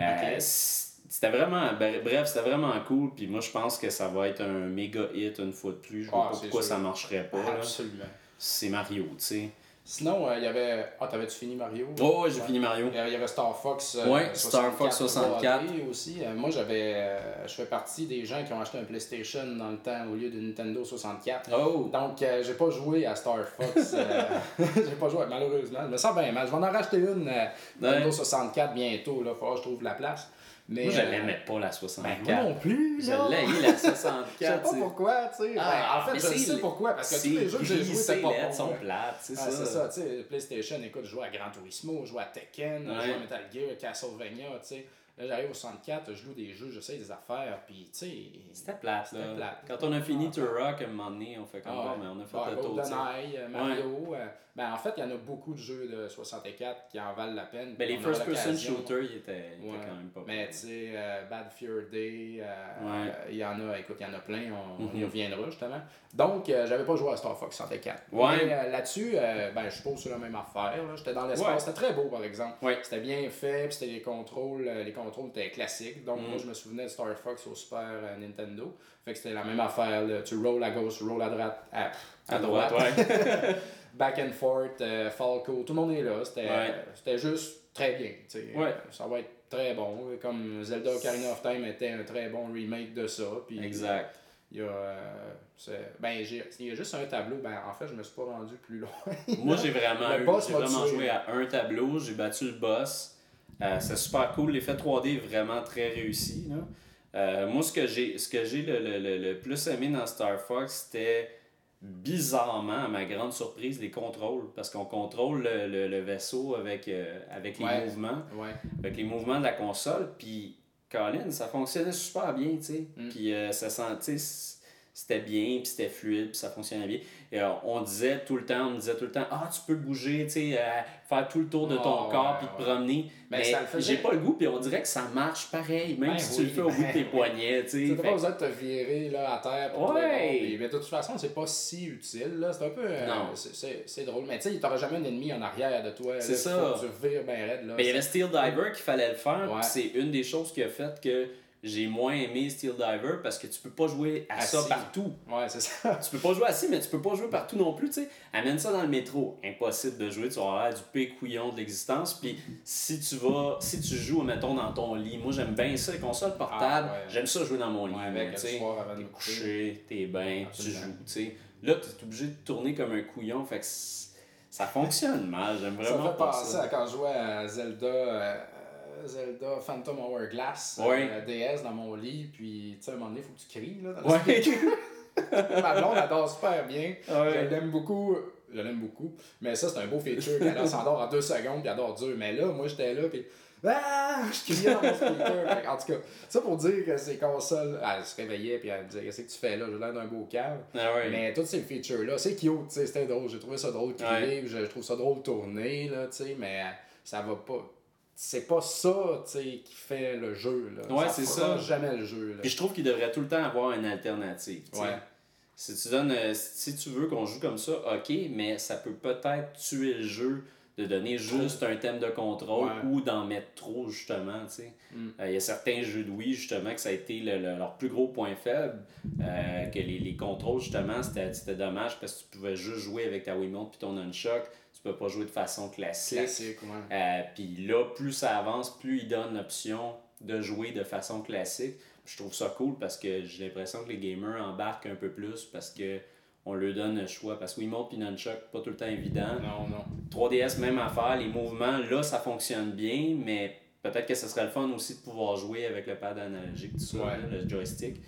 euh, c'était vraiment, bre- bref, c'était vraiment cool. Puis moi, je pense que ça va être un méga hit une fois de plus. Je vois Ah, pas pourquoi sûr. ça marcherait pas. Absolument. C'est Mario, tu sais. Sinon, euh, il y avait. Ah, t'avais-tu fini Mario? Oh, ouais, j'ai Ouais. fini Mario. Il y avait- Star Fox. euh, Ouais, Star Fox 64. 3D aussi. Euh, moi, j'avais. euh, je fais partie des gens qui ont acheté un PlayStation dans le temps au lieu de Nintendo 64. Oh! Donc, j'ai pas joué à Star Fox. j'ai pas joué, malheureusement. Je me sens bien mal. Je vais en racheter une Nintendo Ouais. 64 bientôt. Là, faut que je trouve la place. Mais, Moi, je euh, l'aimais pas la ben, 64. moi non plus. je là. l'ai la Je sais 64. pas pourquoi, tu sais. Ah, Ben, en fait, je sais pourquoi. Parce que tous les jeux que j'ai joués, c'était pas bon. sont plates, c'est Ah, ça. c'est ça, tu sais, PlayStation, écoute, je jouais à Gran Turismo, je jouais à Tekken, je jouais à Metal Gear, Castlevania, tu sais. Là, j'arrive au 64, je joue des jeux, j'essaie des affaires, puis tu sais. C'était plate, là. C'était plate. Quand on a fini Turok, à un moment donné, on fait comme Ah bon, ouais. mais on a fait Ouais, le tour. GoldenEye, euh, Mario. euh, ben, en fait, il y en a beaucoup de jeux de 64 qui en valent la peine. Ben, les first-person shooters, ils étaient, Ouais. quand même pas Mais tu sais, euh, Bad Fear Day, euh, Ouais. il y en a, écoute, il y en a plein, on, on y Mhm. reviendra justement. Donc, j'avais pas joué à Star Fox 64. Ouais. Mais là-dessus, ben, je suppose c'est la même affaire. J'étais dans l'espace, Ouais. c'était très beau par exemple. Ouais. C'était bien fait, puis c'était les contrôles, les contrôles étaient classiques. Donc, Mhm. moi, je me souvenais de Star Fox au Super euh, Nintendo. Fait que c'était la même affaire, là. tu roll à gauche, tu roll à droite, à, À droite, ouais. back and forth, euh, Falco, tout le monde est là. C'était Ouais. juste très bien. Ouais. Ça va être très bon. Comme Zelda Ocarina of Time était un très bon remake de ça. Puis Exact. Il y a, euh, ben, il y a juste un tableau. Ben, en fait, je me suis pas rendu plus loin. Moi, j'ai vraiment, eu- vraiment joué à un tableau, j'ai battu le boss. Euh, c'est super cool. L'effet 3D est vraiment très réussi. Là. Euh, moi, ce que j'ai ce que j'ai le, le, le, le plus aimé dans Star Fox, c'était bizarrement, à ma grande surprise, les contrôles. Parce qu'on contrôle le, vaisseau avec, euh, avec les Ouais. mouvements. ouais. avec les mouvements de la console. Puis, Colin, ça fonctionnait super bien, tu sais. Mm. Puis, ça sentait, c'était bien, puis c'était fluide, puis ça fonctionnait bien. Et euh, on disait tout le temps, on me disait tout le temps, ah, tu peux bouger, tu sais, euh, faire tout le tour de ton corps, puis te ouais. promener. Ben, mais ça le faisait. j'ai pas le goût, puis on dirait que ça marche pareil, même Ben si tu le fais au bout de tes ben poignets, tu Tu sais. Fait pas besoin de te virer là, à terre pour Ouais. Mais de toute façon, c'est pas si utile. là. C'est un peu. euh, Non. c'est- c'est c'est drôle. Mais tu sais, t'auras jamais un ennemi en arrière de toi. C'est ça. Tu vires bien raide. Là. Ben, il y avait Steel Diver qu'il fallait le faire, Ouais. puis c'est une des choses qui a fait que j'ai moins aimé Steel Diver parce que tu peux pas jouer à ça partout. Ouais, c'est ça. Tu peux pas jouer assis, mais tu peux pas jouer partout non plus, tu sais. Amène ça dans le métro. Impossible de jouer, tu vas avoir du pécouillon de l'existence. Puis si tu vas, si tu joues, mettons, dans ton lit, moi j'aime bien ça, les consoles portables, Ah, ouais. j'aime ça jouer dans mon lit, Ouais, avec T'es couché, t'es bien, tu joues, tu sais. Là, t'es obligé de tourner comme un couillon, fait que ça fonctionne mal, j'aime Ça vraiment fait pas penser ça. à quand je jouais à Zelda, euh, Zelda Phantom Hourglass, Ouais. euh, DS dans mon lit, puis tu sais, à un moment donné, il faut que tu cries. Là, dans Ouais. Ma blonde adore super bien. Ouais. Je l'aime beaucoup. Je l'aime beaucoup. Mais ça, c'est un beau feature. Elle s'endort en deux secondes, puis elle adore dur. Mais là, moi, j'étais là, puis. Ah! Je criais dans mon speaker. En tout cas, ça pour dire que ces consoles. Elle se réveillait, puis elle me disait Qu'est-ce que tu fais là? J'ai l'air d'un beau cave. Ah ouais. Mais tous ces features-là, c'est cute, c'était drôle. J'ai trouvé ça drôle de crier, Ouais. je, trouve ça drôle tourner, là, tu sais, mais euh, ça va pas. C'est pas ça, tu sais, qui fait le jeu, là. Ouais, c'est ça. jamais le jeu, là. Puis je trouve qu'il devrait tout le temps avoir une alternative. tu sais. Ouais. Si tu donnes, euh, si tu veux qu'on joue comme ça, ok, mais ça peut peut-être tuer le jeu de donner juste un thème de contrôle Ouais. ou d'en mettre trop, justement. tu sais. Mm. Euh, Il y a certains jeux de Wii, justement, que ça a été le- le- leur plus gros point faible. euh, que les, les contrôles, justement, c'était c'était dommage parce que tu pouvais juste jouer avec ta Wiimote puis ton Nunchuck. Peux pas jouer de façon classique. Classique, ouais. Euh, Puis là, plus ça avance, plus il donne l'option de jouer de façon classique. Je trouve ça cool parce que j'ai l'impression que les gamers embarquent un peu plus parce que on leur donne le choix. Parce que Wiimote et Nunchuck, pas tout le temps évident. Non, non. 3DS, même affaire, les mouvements, là, ça fonctionne bien, mais peut-être que ce serait le fun aussi de pouvoir jouer avec le pad analogique, tout ça, Ouais. le joystick.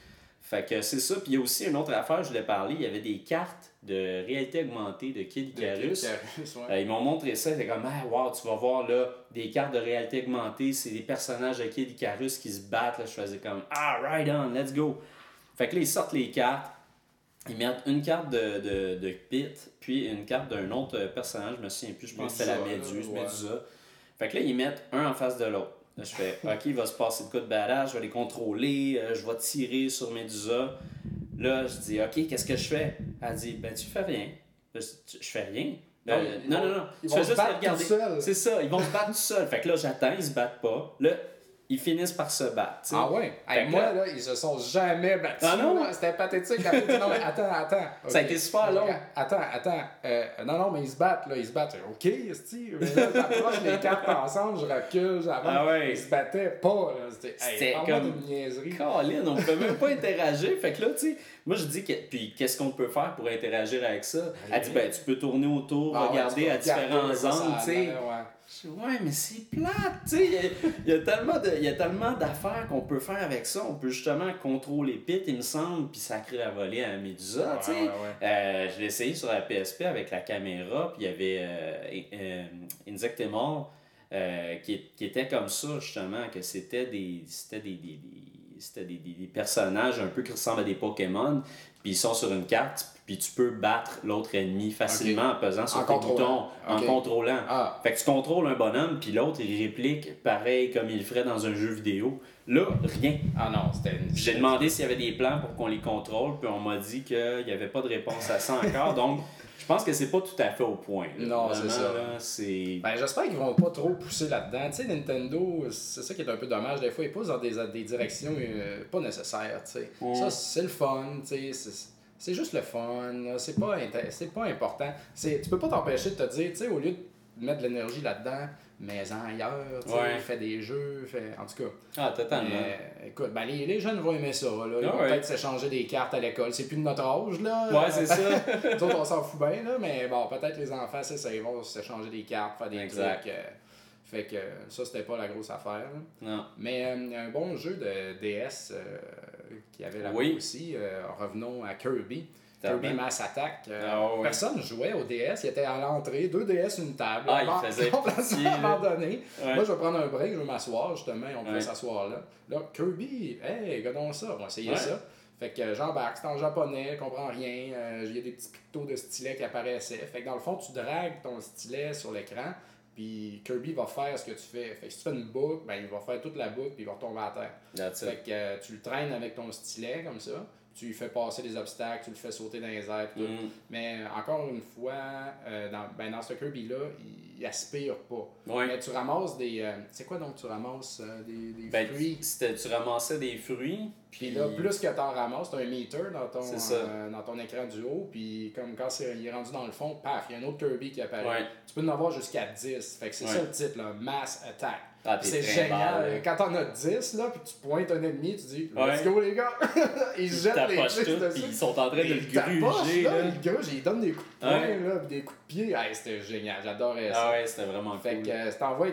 Fait que c'est ça. Puis il y a aussi une autre affaire, je voulais parler, il y avait des cartes de réalité augmentée de Kid Icarus. Ouais. Euh, ils m'ont montré ça, c'était comme, ah, wow, tu vas voir là, des cartes de réalité augmentée, c'est des personnages de Kid Icarus qui se battent. Là, je faisais comme, ah, right on, let's go. Fait que là, ils sortent les cartes, ils mettent une carte de, de, de Pit, puis une carte d'un autre personnage, je me souviens plus, je pense que c'était la Méduse, ouais. Médusa. Fait que là, ils mettent un en face de l'autre. Là, je fais, ok, il va se passer de quoi de badass, je vais les contrôler, euh, je vais tirer sur Médusa. Là, je dis, ok, qu'est-ce que je fais? Elle dit, ben, tu fais rien. Là, je fais rien. Là, Non, euh, non, non, non, ils tu vont fais se juste regarder. C'est ça, ils vont se battre tout seuls. Fait que là, j'attends, ils se battent pas. Là, ils finissent par se battre. Ah ouais? Hey, moi, là- ils se sont jamais battus. Ah non? C'était pathétique. Après, non, mais attends, attends. Ça a été super long. Attends, attends. Euh, non, non, mais ils se battent, là. Ils se battent. OK, esti. J'approche les cartes ensemble, je recule, j'avance. Ah ouais. Ils se battaient pas, là. C'était hey, comme- d'une niaiserie. Colin, on peut même pas interagir. Fait que là, tu sais, moi je dis que. Puis qu'est-ce qu'on peut faire pour interagir avec ça? Elle dit, ben, tu peux tourner autour, Ah regarder tu à différents angles, tu sais. ouais. Je dis, ouais, mais c'est plate, tu sais. Il y a- il y, a tellement d'affaires qu'on peut faire avec ça. On peut justement contrôler Pit, il me semble, puis sacrer la volée à Medusa, tu sais. Ouais, ouais, ouais. Euh, je l'ai essayé sur la PSP avec la caméra, puis il y avait euh, euh, euh, qui, qui était comme ça, justement, que c'était des, c'était des, des, des- c'était des, des- des personnages un peu qui ressemblent à des Pokémon, puis ils sont sur une carte, puis tu peux battre l'autre ennemi facilement en pesant sur boutons, Ok. en contrôlant. Ah, Fait que tu contrôles un bonhomme, puis l'autre, il réplique pareil comme il ferait dans un jeu vidéo. Là, rien. ah non, c'était une. J'ai demandé s'il y avait des plans pour qu'on les contrôle, puis on m'a dit qu'il n'y avait pas de réponse à ça encore. Donc, je pense que c'est pas tout à fait au point. là. Non, c'est ça. c'est... Ben, j'espère qu'ils vont pas trop pousser là-dedans. Tu sais, Nintendo, c'est ça qui est un peu dommage. Des fois, ils poussent dans des, des directions euh, pas nécessaires, tu sais. Mm. Ça, c'est le fun, tu sais. c'est- juste le fun. C'est pas, c'est pas important. C'est- Tu peux pas t'empêcher de te dire, tu sais, au lieu de mettre de l'énergie là-dedans, mais-en ailleurs, tu sais, Ouais. fais des jeux, fais... En tout cas, Ah, totalement. euh, écoute, ben, les, les jeunes vont aimer ça. Là. Ils Ah vont ouais. peut-être s'échanger des cartes à l'école. C'est plus de notre âge, là. Ouais, c'est ça. Nous autres, on s'en fout bien, là, mais bon, peut-être les enfants, c'est ça, ils vont s'échanger des cartes, faire des Exact. trucs. euh, fait que ça, c'était pas la grosse affaire. là. Non. Mais euh, un bon jeu de DS euh, qui avait là Oui. aussi, euh, revenons à Kirby. Kirby Mass Attack. euh, Ah ouais. Personne jouait au DS, il était à l'entrée, deux DS, une table. Ah, il faisait abandonné. Ouais. Moi, je vais prendre un break, je vais m'asseoir, justement, et on pouvait s'asseoir là. Là, Kirby, hey, regardons ça, on va essayer ça. Fait que euh, j'embarque, c'est en japonais, je comprends rien, euh, il y a des petits pictos de stylet qui apparaissaient. Fait que dans le fond, tu dragues ton stylet sur l'écran, puis Kirby va faire ce que tu fais. Fait que si tu fais une boucle, ben, il va faire toute la boucle, puis il va retomber à terre. That's it. Fait que euh, tu le traînes avec ton stylet, comme ça, tu lui fais passer des obstacles, tu le fais sauter dans les airs, tout. Mm. Mais encore une fois, euh, dans, ben, dans ce Kirby-là, il, il aspire pas. Mais tu ramasses des. euh, c'est quoi donc tu ramasses euh, des, des Ben, fruits? tu ramassais des fruits, Puis là, plus que t'en ramasses, t'as un meter dans ton, euh, dans ton écran du haut. Puis comme quand c'est, il est rendu dans le fond, paf, il y a un autre Kirby qui apparaît. Tu peux en avoir jusqu'à 10. Fait que c'est ça le titre, là, Mass Attack. Ah, c'est génial. mal, là. Quand t'en as 10, là, puis tu pointes un ennemi, tu dis Let's Ouais. go les gars! ils jettent les tout, puis ils sont en train de le gruger. là, le ils donnent des coups de poing, Ouais. là, puis des coups de pied. Hey, c'était génial, j'adorais ça. Ah ouais, c'était vraiment Fait cool. que euh, t'envoies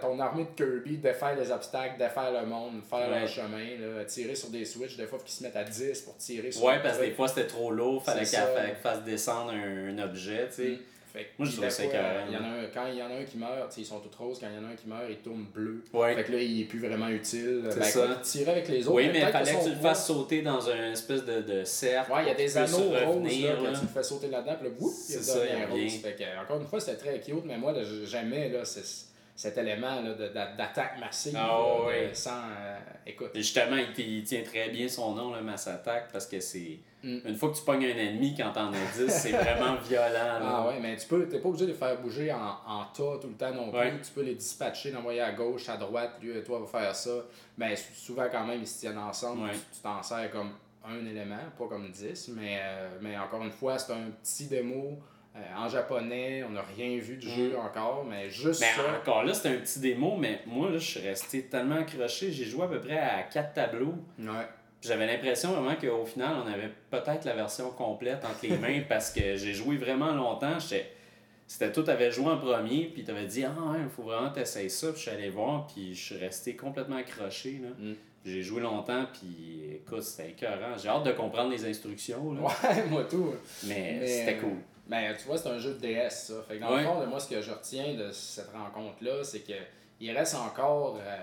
ton armée de Kirby défaire les obstacles, défaire le monde, faire Ouais. leur chemin, là, tirer sur des switches, des fois, faut qu'ils se mettent à 10 pour tirer sur Ouais, parce que des fois c'était trop lourd, fallait qu'elle fasse descendre un, un objet, tu sais. Mm. Fait que, Moi, je trouve ça il y en a un, Quand il y en a un qui meurt, ils sont tous roses, quand il y en a un qui meurt, il tourne bleu. Ouais. Fait que là, il est plus vraiment utile. C'est Ben, ça. tirer avec les autres. Oui, mais il fallait que son tu le fasses sauter dans un espèce de, de cercle. Ouais, il y a des anneaux roses revenir, là, là. que tu le fais sauter là-dedans, puis là, whoop, il ça, devient il revient. rose. Fait que, euh, encore une fois, c'était très cute, mais moi, là, là, ce- cet élément là, d'attaque massive. Ah, là, ouais. sans. euh, écoute. Et justement, il, tient très bien son nom, le Mass Attack, parce que c'est. Mm. Une fois que tu pognes un ennemi, quand t'en as 10, c'est vraiment violent. là. Ah ouais, mais tu peux, t'es pas obligé de les faire bouger en, en tas tout le temps non plus. Ouais. Tu peux les dispatcher, l'envoyer à gauche, à droite, lui et toi va faire ça. Mais sou- souvent quand même ils se tiennent ensemble, Ouais. tu t'en sers comme un élément, pas comme 10, mais, euh, mais encore une fois, c'est un petit démo Euh, en japonais, on n'a rien vu du jeu encore, mais juste Mais ça. encore là, c'était un petit démo, mais moi, là, je suis resté tellement accroché. J'ai joué à peu près à quatre tableaux. Ouais. J'avais l'impression vraiment qu'au final, on avait peut-être la version complète entre les mains parce que j'ai joué vraiment longtemps. C'était tout, t'avais joué en premier, puis t'avais dit, ah il faut vraiment t'essayer ça. Puis je suis allé voir, puis je suis resté complètement accroché. Là. Mm. J'ai joué longtemps, puis écoute, c'était écœurant. J'ai hâte de comprendre les instructions, là. Ouais, moi tout. mais, Mais, c'était cool. Ben, tu vois, c'est un jeu de DS, ça. Fait que dans Ouais. le fond, moi, ce que je retiens de cette rencontre-là, c'est que il reste encore euh,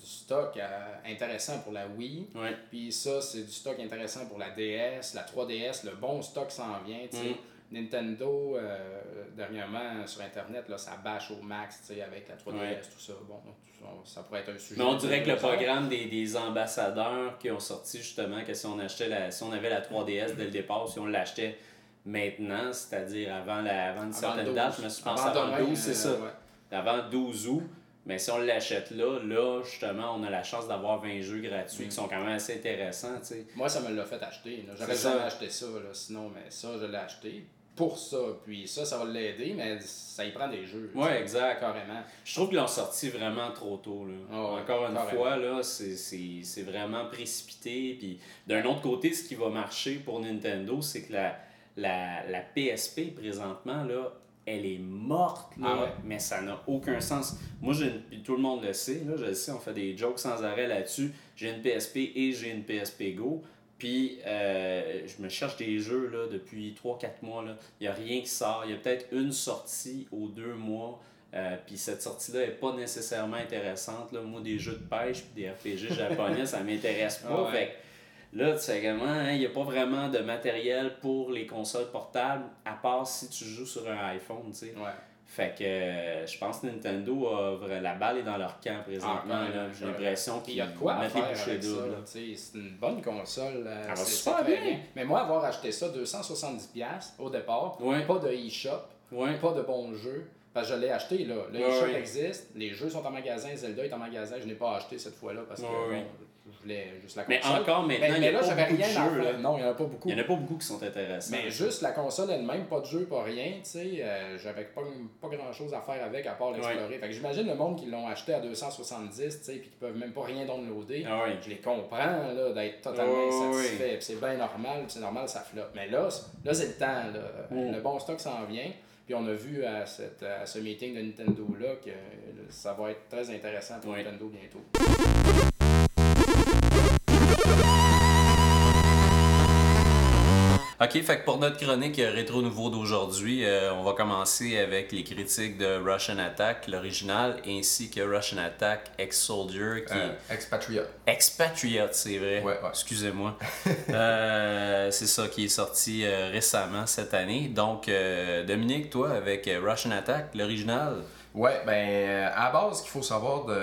du stock euh, intéressant pour la Wii. Ouais. Puis ça, c'est du stock intéressant pour la DS, la 3DS, le bon stock s'en vient. Mm. Nintendo, euh, dernièrement, sur Internet, là, ça bâche au max, avec la 3DS, Ouais. tout ça. Bon, tout ça, ça pourrait être un sujet. Mais on dirait que le programme des, des ambassadeurs qui ont sorti justement que si on achetait la, si on avait la 3DS dès le départ, si on l'achetait maintenant, c'est-à-dire avant, la, avant une Avant certaine 12. date, je me suis pensé Avant avant, demain, 12, c'est euh, ça. ouais. Avant 12 août. Mais si on l'achète là, là, justement, on a la chance d'avoir 20 jeux gratuits Mm. qui sont quand même assez intéressants. Moi, ça me l'a fait acheter. J'aurais jamais acheté ça, là, sinon, mais ça, je l'ai acheté pour ça. Puis ça, ça va l'aider, mais ça y prend des jeux. sais, exact. Carrément. Je trouve qu'ils l'ont sorti vraiment trop tôt. Là. Ah Encore une carrément. fois, là, c'est vraiment précipité. Puis d'un autre côté, ce qui va marcher pour Nintendo, c'est que la, la, la PSP présentement, là, elle est morte, là, Ah ouais. mais ça n'a aucun sens. Moi, j'ai une- tout le monde le sait, là, je le sais, on fait des jokes sans arrêt là-dessus. J'ai une PSP et j'ai une PSP Go. Puis euh, je me cherche des jeux là, depuis 3-4 mois. Il n'y a rien qui sort. Il y a peut-être une sortie aux deux mois. Euh, puis cette sortie-là n'est pas nécessairement intéressante. Là. Moi, des jeux de pêche puis des RPG japonais, ça m'intéresse pas. Ah ouais. Fait que là, tu sais également, hein, il n'y a pas vraiment de matériel pour les consoles portables, à part si tu joues sur un iPhone, tu sais. Ouais. Fait que euh, je pense que Nintendo a vra- la balle est dans leur camp présentement. Ah, là. J'ai l'impression Puis qu'ils il y a de quoi à faire bouchées avec ça. là, C'est une bonne console. euh, c'est- super bien. Mais moi, avoir acheté ça 270$ au départ, Ouais. pas de e-shop, Ouais. pas de bons jeux. Parce que je l'ai acheté, là. Le Ouais, e-shop existe, les jeux sont en magasin, Zelda est en magasin. Je n'ai pas acheté cette fois-là parce que Ouais, bon, ouais. Je voulais juste la Mais console. encore maintenant, mais, il y mais a là, pas j'avais beaucoup de rien à jeux, faire. là. Non, il n'y en a pas beaucoup. Il n'y en a pas beaucoup qui sont intéressants. Mais juste la console elle-même, pas de jeu, pas rien, tu sais, euh, j'avais pas, pas grand chose à faire avec à part l'explorer. Fait que j'imagine le monde qui l'ont acheté à 270, tu sais, puis qui peuvent même pas rien downloader. Ah ouais. Je les comprends, là, d'être totalement Ouais, ouais, insatisfait. ouais. Puis c'est bien normal, puis c'est normal, ça flotte. Mais là, là c'est le temps, là. Mm. Le bon stock s'en vient. Puis on a vu à, cette, à ce meeting de Nintendo-là que euh, ça va être très intéressant pour Ouais. Nintendo bientôt. Ok, fait que pour notre chronique euh, rétro nouveau d'aujourd'hui, euh, on va commencer avec les critiques de Russian Attack, l'original, ainsi que Russian Attack Ex-Soldier, qui Euh, est Expatriate. Expatriate, c'est vrai. Ouais, ouais. Excusez-moi. Euh, c'est ça qui est sorti récemment cette année. Donc, Dominique, toi, avec Russian Attack, l'original. Ouais, ben à la base, ce qu'il faut savoir de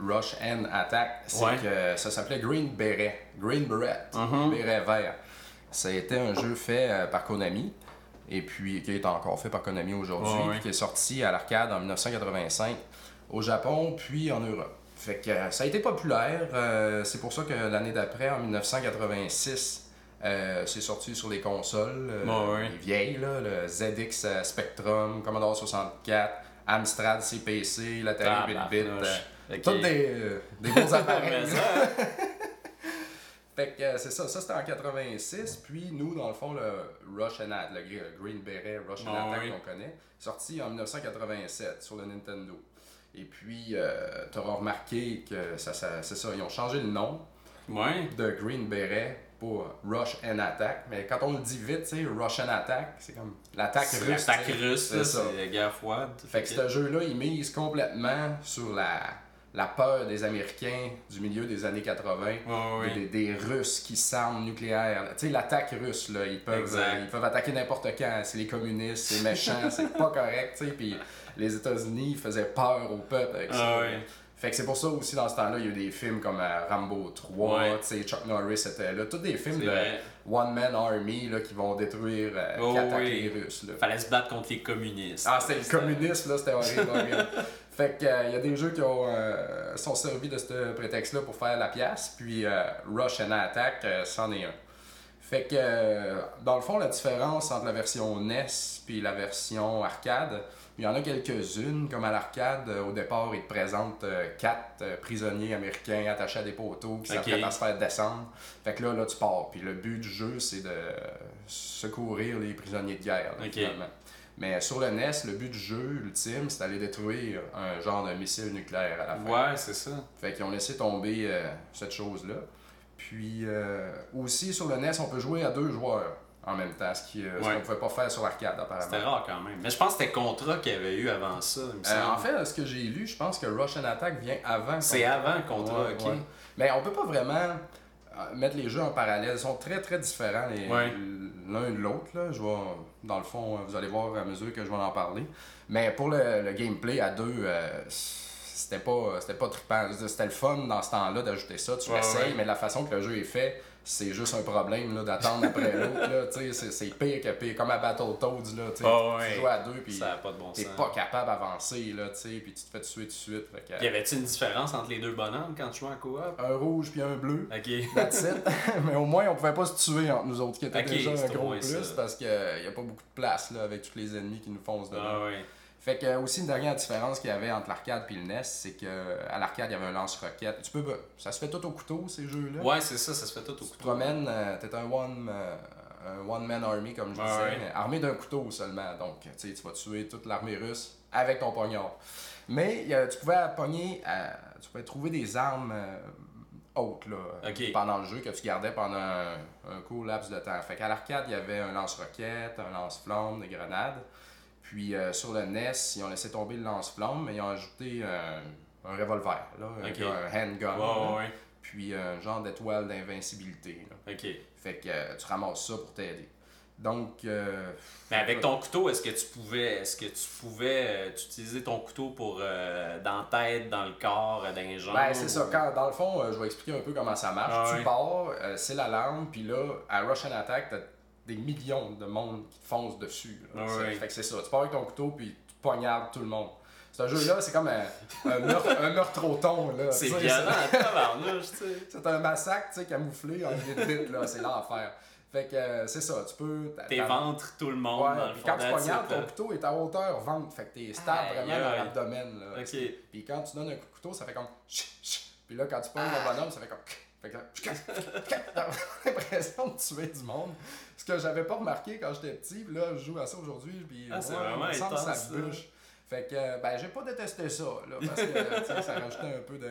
Rush and Attack, c'est Ouais. que ça s'appelait Green Beret. Green Beret. Mhm. Béret vert. Ça a été un jeu fait euh, par Konami, et puis qui est encore fait par Konami aujourd'hui, ouais. qui est sorti à l'arcade en 1985 au Japon, puis en Europe. Fait que euh, ça a été populaire. euh, c'est pour ça que l'année d'après, en 1986, euh, c'est sorti sur les consoles euh, les vieilles, là, le ZX Spectrum, Commodore 64, Amstrad CPC, l'Atari 8-bit. Tabarnouche. euh, Ok. Tous des, des beaux appareils. Fait que euh, c'est ça, ça c'était en 86, puis nous, dans le fond, le Rush and Attack, le gr- Green Beret Rush and Attack oui. qu'on connaît, sorti en 1987 sur le Nintendo. Et puis, euh, t'auras remarqué que ça, ça- c'est ça, ils ont changé le nom ouais. de Green Beret pour Rush and Attack, mais quand on le dit vite, tu sais, Rush and Attack, c'est comme l'attaque C'est russe. l'attaque tu russe, C'est c'est la guerre froide. Fait que ce jeu-là, il mise complètement sur la, la peur des Américains du milieu des années 80. Ouais, ouais. Des, des Russes qui s'arment nucléaires. Tu sais, l'attaque russe, là, ils peuvent, euh, ils peuvent attaquer n'importe quand. C'est les communistes, c'est méchant, c'est pas correct, tu sais. Puis les États-Unis faisaient peur au peuple avec ça. Ah. Fait que c'est pour ça aussi, dans ce temps-là, il y a eu des films comme euh, Rambo 3, Ouais. Chuck Norris était là. Tous des films de vrai. One Man Army là, qui vont détruire, euh, Oh qui attaquent oui. les Russes. Là. Fallait se battre contre les communistes. Ah, c'était le communisme, là, c'était horrible, horrible. Fait que, euh, il y a des jeux qui ont, euh, sont servis de ce prétexte-là pour faire la pièce, puis euh, Rush and Attack, euh, c'en est un. Fait que, dans le fond, la différence entre la version NES puis la version arcade, il y en a quelques-unes, comme à l'arcade, au départ, ils te présentent quatre prisonniers américains attachés à des poteaux qui Ok. s'apprêtent à se faire descendre. Fait que là, là, tu pars. Puis le but du jeu, c'est de secourir les prisonniers de guerre, là, finalement. Mais sur le NES, le but du jeu ultime, c'est d'aller détruire un genre de missile nucléaire à la fin. Ouais, c'est ça. Fait qu'ils ont laissé tomber euh, cette chose-là. Puis euh, aussi sur le NES, on peut jouer à deux joueurs en même temps, ce qui, euh, Ouais. qu'on ne pouvait pas faire sur l'arcade apparemment. C'était rare quand même. Mais je pense que c'était Contra qu'il y avait eu avant ça. il me semble. en fait, ce que j'ai lu, je pense que Russian Attack vient avant. c'est avant Contra, Ouais, ok. ouais. Mais on peut pas vraiment mettre les jeux en parallèle. Ils sont très très différents les- Ouais. l'un de l'autre. là. Je vais, dans le fond, vous allez voir à mesure que je vais en parler. Mais pour le, le gameplay à deux, euh, c'était pas c'était pas trippant. C'était le fun dans ce temps-là d'ajouter ça. Tu Ouais, l'essayes, ouais. mais la façon que le jeu est fait, c'est juste un problème là, d'attendre après l'autre. là. Tu sais, C'est c'est pire que pire. Comme à Battletoads. Là, tu. Ah ouais. Tu joues à deux puis Ça n'a pas de bon t'es sens. pas capable d'avancer. là, tu sais, Puis tu te fais tuer tout de suite. Fait que, Y avait-tu une différence entre les deux bonhommes quand tu jouais en coop? un rouge puis un bleu. Ok. That's it. mais au moins, on pouvait pas se tuer entre nous autres, qui était Ok, déjà un gros plus, ça. parce qu'il n'y a pas beaucoup de place là, avec tous les ennemis qui nous foncent dedans. Ah ouais. Fait que, euh, aussi, une dernière différence qu'il y avait entre l'arcade et le NES, c'est que à l'arcade, il y avait un lance-roquette. Tu peux, ça se fait tout au couteau, ces jeux-là. Ouais, c'est ça, ça se fait tout au Tu te couteau. promènes, euh, t'es un one, euh, un one-man army, comme je disais, ouais. mais armé d'un couteau seulement. Donc, tu sais, tu vas tuer toute l'armée russe avec ton poignard. Mais euh, tu pouvais pogner, euh, tu pouvais trouver des armes euh, hautes là, pendant le jeu que tu gardais pendant un, un court laps de temps. Fait qu'à l'arcade, il y avait un lance-roquette, un lance-flamme, des grenades. Puis euh, sur le NES, ils ont laissé tomber le lance-flamme, mais ils ont ajouté euh, un revolver, là, un handgun. Là. ouais. Puis un genre d'étoile d'invincibilité. Ok. Fait que euh, tu ramasses ça pour t'aider. Donc, euh, Mais avec ton couteau, est-ce que tu pouvais est-ce que tu pouvais euh, utiliser ton couteau pour euh, dans la tête, dans le corps, euh, dans les jambes? ben, c'est ça. Quand, dans le fond, euh, je vais expliquer un peu comment ça marche. Ah tu pars, euh, c'est l'alarme, puis là, à Russian Attack, t'as des millions de monde qui te foncent dessus. là. Ah C'est- ouais. Fait que c'est ça. Tu pars avec ton couteau, puis tu poignardes tout le monde. Ce jeu-là, c'est comme un, un, meurtre, un meurtre au thon. C'est violent. C'est un massacre, tu sais, camouflé en là. C'est l'enfer. Fait que euh, c'est ça. Tu peux. T'es ventre tout le monde Ouais, dans le puis fond. quand tu poignardes, ton là. couteau est à hauteur ventre. Fait que t'es stable Aïe, vraiment dans l'abdomen. là. Ok. Puis quand tu donnes un coup de couteau, ça fait comme. chut, chut. Puis là, quand tu pognes le bonhomme, ça fait comme. Fait que là, t'as l'impression de tuer du monde. Ce que j'avais pas remarqué quand j'étais petit, puis là, je joue à ça aujourd'hui, puis Ah, c'est ouais, vraiment il me semble que intense, ça bûche. Fait que, euh, ben, j'ai pas détesté ça, là, parce que, tu ça rajoutait un peu de,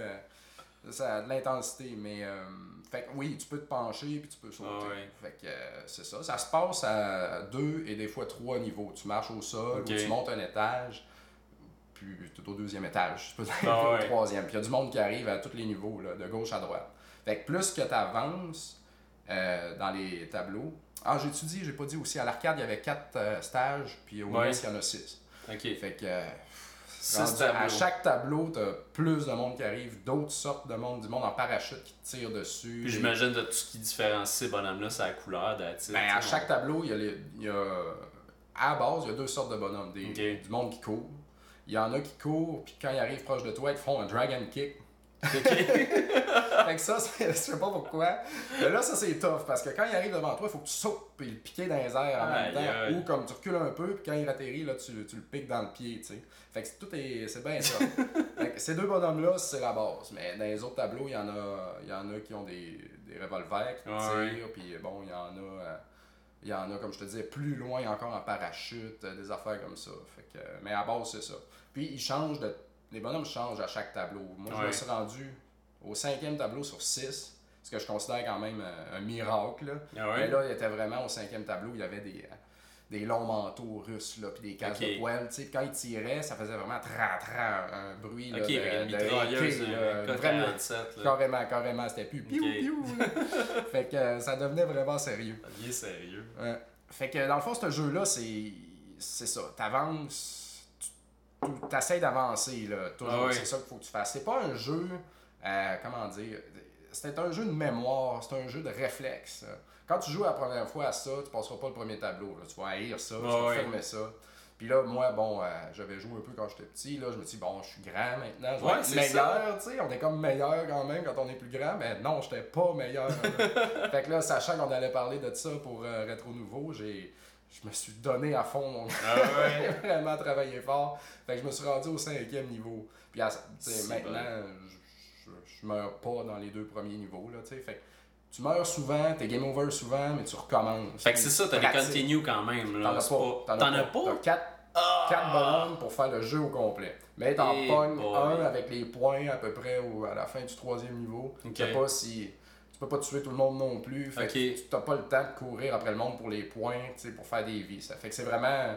de, ça- de l'intensité, mais, euh, fait que oui, tu peux te pencher, puis tu peux sauter. Ah ouais. Fait que, euh, c'est ça. Ça se passe à deux et des fois trois niveaux. Tu marches au sol, ou tu montes un étage, puis tout au deuxième étage, tu peux Ah au troisième. Puis il y a du monde qui arrive à tous les niveaux, là, de gauche à droite. Fait que plus que tu avances dans les tableaux. Ah, j'ai étudié, j'ai pas dit aussi, à l'arcade, il y avait quatre euh, stages, puis au. NES, il y en a six. Ok. Fait que euh, rendu à chaque tableau, t'as plus de monde qui arrive, d'autres sortes de monde, du monde en parachute qui te tire dessus. Puis j'imagine de tout ce qui différencie ces bonhommes-là, c'est la couleur de la. Ben, à chaque tableau, il y a, les- il y a- à la base, il y a deux sortes de bonhommes. Des. Du monde qui court. Il y en a qui courent, puis quand ils arrivent proche de toi, ils te font un dragon kick. fait que ça, je sais pas pourquoi. Mais là, ça, c'est tough, parce que quand il arrive devant toi, il faut que tu sautes, puis le piquer dans les airs en Aïe, même temps. aïe. Ou comme tu recules un peu, puis quand il atterrit, là, tu, tu le piques dans le pied, tu sais. Fait que c'est- tout est. C'est bien ça. Fait que ces deux bonhommes-là, c'est la base. Mais dans les autres tableaux, il y en a, il y en a qui ont des, des revolvers qui Ouais. tirent, puis bon, il y en a. euh, il y en a, comme je te disais, plus loin encore en parachute, euh, des affaires comme ça. Fait que, mais à base, c'est ça. Puis ils changent de. Les bonhommes changent à chaque tableau. Moi, je me suis rendu au cinquième tableau sur six, ce que je considère quand même euh, un miracle. là. Ah ouais? Mais là, il était vraiment au cinquième tableau, il y avait des, euh, des longs manteaux russes, là, puis des casques Ok. de poêle. Tu sais, puis quand ils tiraient, ça faisait vraiment tra tra un bruit. Là, de, une de mitrailleuse, AK, là, un vraiment, K-47, là. carrément, carrément, c'était plus piou, piou, fait que euh, ça devenait vraiment sérieux. Il est sérieux. Ouais. Fait que dans le fond, ce jeu-là, c'est c'est ça. T'avances, t'essayes d'avancer, là. Toujours, Ah c'est ça qu'il faut que tu fasses. C'est pas un jeu, euh, comment dire, c'est un jeu de mémoire, c'est un jeu de réflexe. Quand tu joues la première fois à ça, tu passeras pas le premier tableau. là. Tu vas haïr ça, tu Ah vas fermer ça. Puis là, moi, bon, euh, j'avais joué un peu quand j'étais petit. Là, je me dis, bon, je suis grand maintenant. Je Ouais, meilleur, tu sais. On est comme meilleur quand même quand on est plus grand. Mais non, j'étais pas meilleur. fait que là, sachant qu'on allait parler de ça pour euh, Rétro Nouveau, j'ai. Je me suis donné à fond mon Ah ouais? J'ai vraiment travaillé fort. Fait que je me suis rendu au cinquième niveau. Puis à- maintenant, je, je, je meurs pas dans les deux premiers niveaux. Là, fait que tu meurs souvent, t'es game over souvent, mais tu recommences. Fait que c'est ça, t'as des continue quand même. T'en as pas. T'en as pas? T'as quatre, Ah! quatre bonhommes pour faire le jeu au complet. Mais t'en pognes un avec les points à peu près à la fin du troisième niveau. Tu sais pas si. Tu peux pas tuer tout le monde non plus. Fait que tu t'as pas le temps de courir après le monde pour les points, pour faire des vies. Ça fait que c'est vraiment.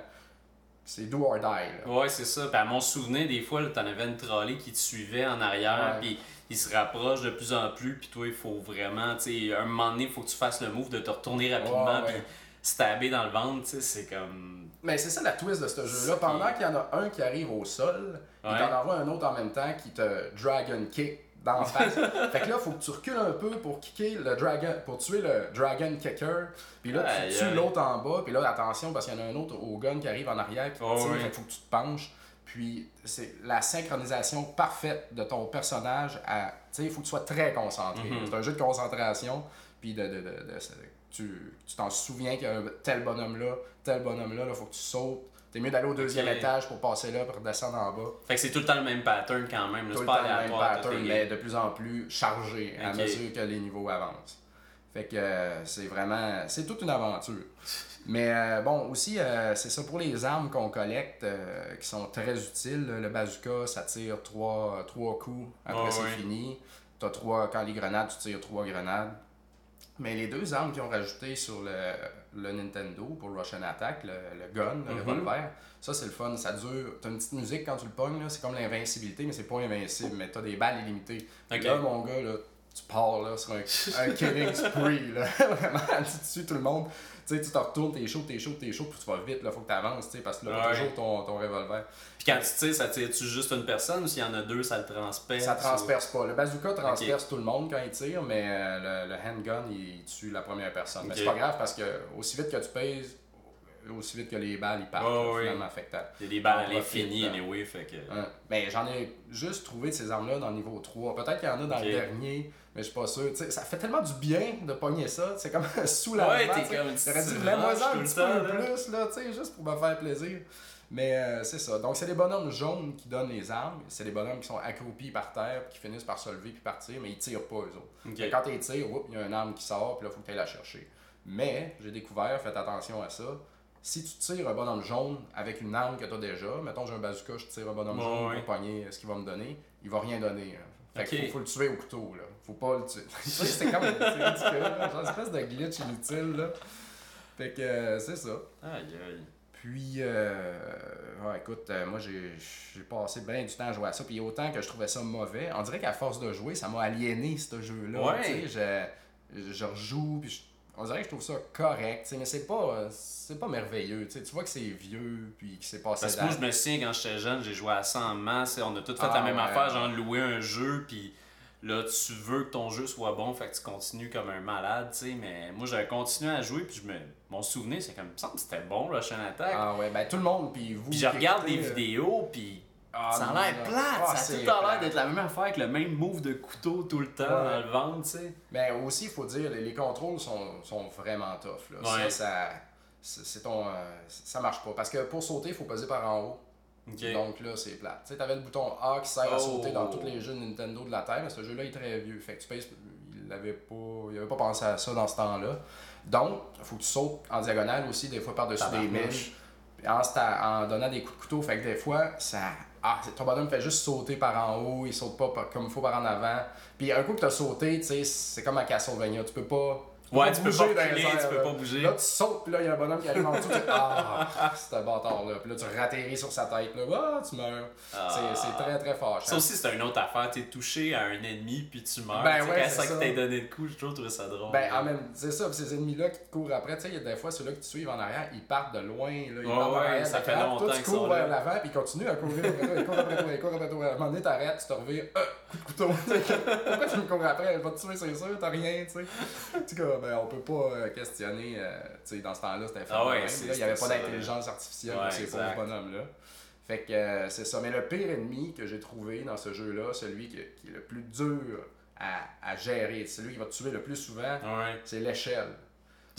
C'est do or die. Là. Ouais, c'est ça. Puis à mon souvenir, des fois, t'en avais une trolley qui te suivait en arrière, puis il se rapproche de plus en plus, puis toi, il faut vraiment, tu sais, un moment donné, il faut que tu fasses le move de te retourner rapidement, puis stabber dans le ventre, tu sais, c'est comme. Mais c'est ça la twist de ce jeu-là. Pendant qu'il y en a un qui arrive au sol, il Ouais. t'en envoie un autre en même temps qui te dragon kick dans la face. fait que là, faut que tu recules un peu pour kicker le dragon, pour tuer le dragon kicker. Puis là, tu tues l'autre en bas. Puis là, attention, parce qu'il y en a un autre au gun qui arrive en arrière qui Oh, tire. oui. Fait que faut que tu te penches. Puis c'est la synchronisation parfaite de ton personnage à. Tu sais, il faut que tu sois très concentré. Mhm. C'est un jeu de concentration. Puis de, de, de, de- tu tu t'en souviens qu'il y a un tel bonhomme-là, tel bonhomme-là, il faut que tu sautes. T'es mieux d'aller au deuxième étage pour passer là, pour redescendre en bas. Fait que c'est tout le temps le même pattern quand même. Tout C'est le temps le même pattern, mais de plus en plus chargé à mesure que les niveaux avancent. Fait que euh, c'est vraiment. C'est toute une aventure. Mais euh, bon, aussi, euh, c'est ça pour les armes qu'on collecte qui sont très utiles. Le bazooka, ça tire trois, trois coups. Après, c'est fini. T'as trois, quand les grenades, tu tires trois grenades. Mais les deux armes qu'ils ont rajoutées sur le, le Nintendo pour Russian Attack, le, le gun, le Mhm. revolver, ça c'est le fun. Ça dure. T'as une petite musique quand tu le pognes, c'est comme l'invincibilité, mais c'est pas invincible. Mais t'as des balles illimitées. Ok. Là, mon gars, là, tu pars là, sur un, un killing spree. Là. Vraiment, tu tues tout le monde. Tu sais, tu te retournes, t'es chaud, t'es chaud, t'es chaud, puis tu vas vite, là, faut que t'avances, tu sais, parce que là, Ouais. toujours ton, ton revolver. Puis quand tu tires, ça tire-tu juste une personne ou s'il y en a deux, ça le transperce? Ça ou- transperce pas. Le bazooka transperce tout le monde quand il tire, mais euh, le, le handgun, il tue la première personne. Mais c'est pas grave parce que aussi vite que tu pèses, aussi vite que les balles, ils partent, là, ouais. finalement, Il y a des balles à l'infini, là. anyway, fait que. Hein. Mais j'en ai juste trouvé de ces armes-là dans le niveau 3. Peut-être qu'il y en a dans le dernier, mais je suis pas sûr. Tu sais, ça fait tellement du bien de pogner ça. C'est comme un soulagement. Ouais, t'es comme- J'aurais dit, mets-moi un petit peu plus, là, tu sais, juste pour me faire plaisir. Mais euh, c'est ça. Donc, c'est des bonhommes jaunes qui donnent les armes. C'est des bonhommes qui sont accroupis par terre, puis qui finissent par se lever puis partir, mais ils tirent pas, eux autres. Quand tires, whoop, il y a une arme qui sort, puis là, il faut que tu ailles la chercher. Mais, j'ai découvert, faites attention à ça. Si tu tires un bonhomme jaune avec une arme que tu as déjà, mettons j'ai un bazooka, je tire un bonhomme jaune ouais. pour pogner ce qu'il va me donner, il va rien donner. hein. Fait qu'il faut, faut le tuer au couteau, là. Faut pas le tuer. C'est comme c'est ridicule, là. genre une espèce de glitch inutile, là. Fait que euh, c'est ça. Aïe, aïe. Puis, euh, ouais, écoute, euh, moi j'ai j'ai passé bien du temps à jouer à ça. Puis autant que je trouvais ça mauvais, on dirait qu'à force de jouer, ça m'a aliéné ce jeu-là. Ouais. Tu sais, je, je rejoue, puis je- on dirait que je trouve ça correct, mais c'est pas, c'est pas merveilleux. Tu vois que c'est vieux, puis que c'est passé Parce que moi, je me souviens quand j'étais jeune, j'ai joué à ça en masse. On a tous fait Ah, la même ouais. affaire, genre louer un jeu, puis là, tu veux que ton jeu soit bon, fait que tu continues comme un malade, tu sais. Mais moi, j'avais continué à jouer, puis je me... mon souvenir, c'est comme, il me semble que c'était bon, Russian Attack. Ah ouais, ben tout le monde, puis vous. puis je regarde des euh, vidéos, puis ah, ça a non, l'air plate. Ah, ça a tout l'air d'être la même affaire avec le même move de couteau tout le temps Ouais. dans le ventre, tu sais. Mais aussi, il faut dire, les, les contrôles sont, sont vraiment tough. Là. Ouais. Ça, ça, c'est c'est ton, euh, ça marche pas. Parce que pour sauter, il faut peser par en haut. Donc là, c'est plate. Tu sais, t'avais le bouton A qui sert à Oh. sauter dans tous les jeux de Nintendo de la Terre, mais ce jeu-là est très vieux. Fait que tu pèses, il avait pas, il avait pas pensé à ça dans ce temps-là. Donc, il faut que tu sautes en diagonale aussi, des fois par-dessus des mèches. En, donnant des coups de couteau, fait que des fois, ça. Ah, ton bonhomme fait juste sauter par en haut, il saute pas par- comme il faut par en avant. Puis un coup que t'as sauté, tu sais, c'est comme à Castlevania, tu peux pas. Ouais, tu peux pas dans les reculer, airs, tu peux pas bouger. Là, tu sautes, puis là, il y a un bonhomme qui arrive en dessous, tu Ah, c'est un bâtard-là. Puis là, tu ratterris sur sa tête, là, ah, tu meurs. Ah. C'est- très, très fort. Ça aussi, c'est une autre affaire. T'es touché à un ennemi, puis tu meurs. Ben Tu ouais, c'est ça que t'as donné le coup, j'ai toujours trouvé ça drôle. Ben, en même c'est ça, puis ces ennemis-là qui te courent après, tu sais, il y a des fois ceux-là qui te suivent en arrière, ils partent de loin, là, ils Ouais, partent en ouais, arrière, ça fait longtemps toi, tu cours vers l'avant, puis ils continuent à courir après toi, ils courent après toi, ils courent après toi. À un moment donné, t'arrêtes, tu te reviens, euh, coup de couteau. Pourquoi tu me cours après? Elle va te tuer, c'est sûr, t'as rien, tu sais. Ben, on peut pas euh, questionner, euh, tu sais, dans ce temps-là, c'était Ah ouais, Il y avait pas d'intelligence artificielle pour ces pauvres bonhommes-là. Fait que euh, c'est ça. Mais le pire ennemi que j'ai trouvé dans ce jeu-là, celui qui, qui est le plus dur à, à gérer, celui qui va te tuer le plus souvent, Ouais. c'est l'échelle.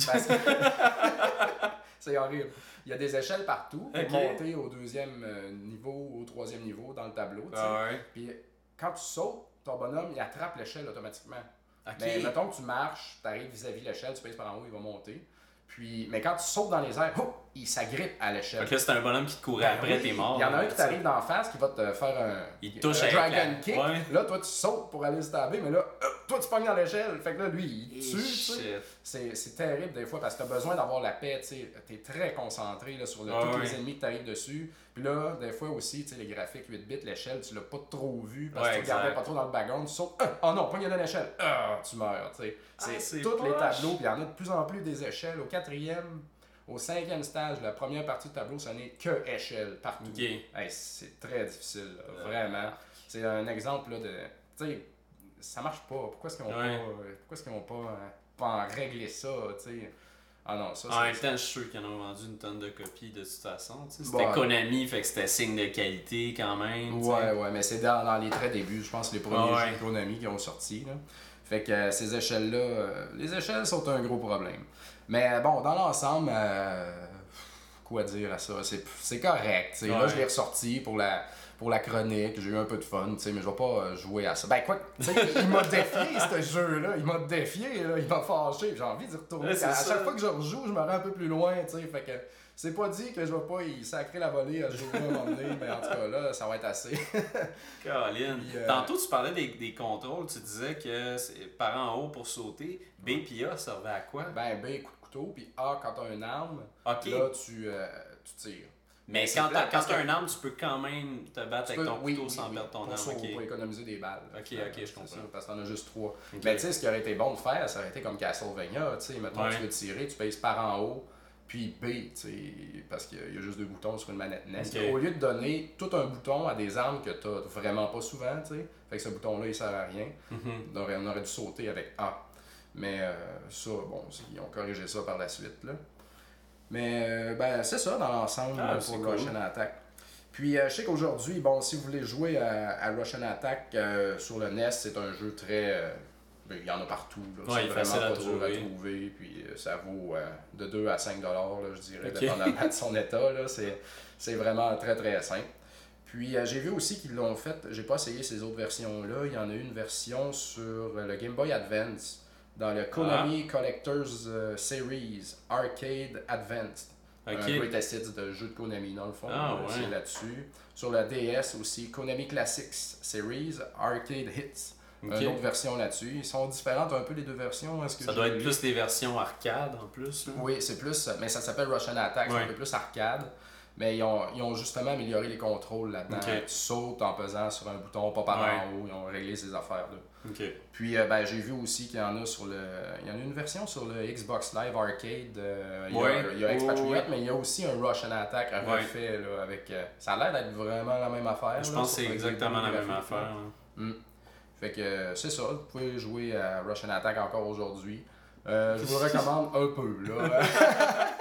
Parce que- c'est horrible. Il y a des échelles partout pour monter au deuxième niveau, au troisième niveau dans le tableau. Ah ouais. Puis quand tu sautes, ton bonhomme, il attrape l'échelle automatiquement. Mais mettons que tu marches, tu arrives vis-à-vis l'échelle, tu pèses par en haut, il va monter. Puis, mais quand tu sautes dans les airs, hop, il s'agrippe à l'échelle. Fait que là, c'est un bonhomme qui te courait Ben après, oui, t'es mort. Il y en a un qui t'arrive d'en face qui va te faire un, Il te touche un avec dragon la- kick. Ouais. Là, toi, tu sautes pour aller se taber, mais là, toi, tu pognes dans l'échelle. Fait que là, lui, il tue. C'est c'est terrible des fois parce que tu as besoin d'avoir la paix. Tu es très concentré là, sur le- Ah tous les ennemis que tu arrives dessus. Puis là, des fois aussi, les graphiques 8 bits, l'échelle, tu l'as pas trop vu parce Ouais, que tu regardais pas trop dans le background. Tu sautes, ah, oh non, pogne dans l'échelle. Ah, tu meurs. Ah, C'est c'est tous les tableaux. Puis il y en a de plus en plus des échelles. Au quatrième, au cinquième stage, la première partie du tableau, ce n'est que échelle partout. Ok. Hey, c'est très difficile, là, vraiment. C'est un exemple là, de. Tu sais, ça marche pas. Pourquoi est-ce qu'ils n'ont Ouais. pas, euh, pourquoi est-ce qu'ils ont pas, euh, pas en réglé ça, tu sais? Ah non, ça En même temps, je suis sûr qu'ils en ont vendu une tonne de copies de toute façon. C'était Ouais. Konami, fait que c'était signe de qualité quand même. tu sais. Ouais, ouais, mais c'est dans, dans les très débuts, je pense, les premiers Ah ouais. jeux Konami qui ont sorti. Là. Fait que euh, ces échelles-là, euh, les échelles sont un gros problème. Mais euh, bon, dans l'ensemble, quoi dire à ça? C'est, c'est correct. Là, je l'ai ressorti pour la, pour la chronique, j'ai eu un peu de fun, tu sais, mais je vais pas jouer à ça. Ben quoi, il m'a défié ce jeu-là, il m'a défié, là, il m'a fâché, j'ai envie d'y retourner. Ouais, à, chaque fois que je rejoue, je me rends un peu plus loin, tu sais, fait que c'est pas dit que je vais pas y sacrer la volée à ce jeu-là à un moment donné, mais en tout cas là, ça va être assez. Caroline. Puis, euh, Tantôt, tu parlais des, des contrôles. Tu disais que c'est par en haut pour sauter. B et A servait à quoi? Ben, B, coup de couteau, puis A, quand t'as une arme, Ok. là, tu, euh, tu tires. mais quand que- un arme, tu peux quand même te battre Tu avec peux- ton couteau oui, sans oui, perdre ton pour, arme. sauver, pour économiser des balles. Ok, ok, je comprends. ça, parce que t'en as juste trois. Mais tu sais, ce qui aurait été bon de faire, ça aurait été comme Castlevania, tu sais, mettons, Ouais. tu veux tirer, tu pèses par en haut, puis B, tu parce qu'il y a juste deux boutons sur une manette NES. Au lieu de donner tout un bouton à des armes que t'as vraiment pas souvent, tu sais, fait que ce bouton-là, il sert à rien. Mhm. On aurait, on aurait dû sauter avec A. Mais euh, ça, bon, ils ont corrigé ça par la suite. Là. Mais euh, ben, c'est ça dans l'ensemble Ah, pour cool. Russian Attack. Puis euh, je sais qu'aujourd'hui, bon, si vous voulez jouer à, à Russian Attack sur le NES, c'est un jeu très. Ben, il y en a partout. Là. Ouais, c'est vraiment pas dur à trouver. Puis euh, ça vaut euh, de 2 à 5 dollars, je dirais, Ok. dépendamment de son état. Là. C'est, c'est vraiment très très simple. Puis euh, j'ai vu aussi qu'ils l'ont fait, j'ai pas essayé ces autres versions-là, il y en a eu une version sur le Game Boy Advance, dans le Konami Collector's euh, Series Arcade Advanced. Ok. Un Greatest Hits de jeu de Konami dans le fond, Ah, ouais. c'est là-dessus. Sur la DS aussi, Konami Classics Series Arcade Hits. Une autre version là-dessus. Ils sont différentes un peu les deux versions. Est-ce que Ça doit être lu? plus des versions arcade en plus. là. Oui, c'est plus. Mais ça s'appelle Russian Attack, c'est un peu plus arcade. Mais ils ont, ils ont justement amélioré les contrôles là-dedans. Ok. Tu sautes en pesant sur un bouton, pas par Ouais. en haut. Ils ont réglé ces affaires-là. Puis euh, ben, j'ai vu aussi qu'il y en a sur le. Il y en a une version sur le Xbox Live Arcade. euh, il y a, il y a Expatriate, Ouais. mais il y a aussi un Russian Attack un refait là, avec. euh, ça a l'air d'être vraiment la même affaire. Je là, pense que c'est exactement la même affaire. hein. Fait que euh, c'est ça, vous pouvez jouer à Russian Attack encore aujourd'hui. Euh, je vous le recommande un peu là.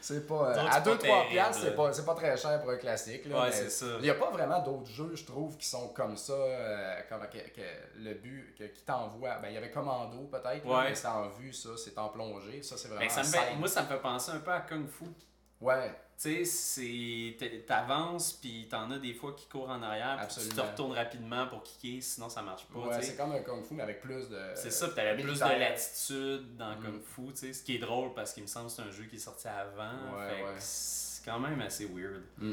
c'est pas. euh, Donc, à c'est pas 2-3 terrible. piastres, c'est pas, c'est pas très cher pour un classique. Là, Ouais, mais c'est ça. Il n'y a pas vraiment d'autres jeux, je trouve, qui sont comme ça. euh, comme, que, que le but, que, qui t'envoie. Ben, il y avait Commando peut-être, Ouais. mais c'est en vue, ça, c'est en plongée. Ça, c'est vraiment. Ben, ça me en fait- scène. moi, ça me fait penser un peu à Kung Fu. Ouais, Tu sais, T'avances, puis t'en as des fois qui courent en arrière, puis tu te retournes rapidement pour kicker, sinon ça marche pas. ouais c'est comme un Kung Fu, mais avec plus de. C'est ça, puis t'avais plus de latitude dans Mm. Kung Fu, tu sais, ce qui est drôle parce qu'il me semble que c'est un jeu qui est sorti avant. Ouais, fait que ouais. c'est quand même assez weird. Mm.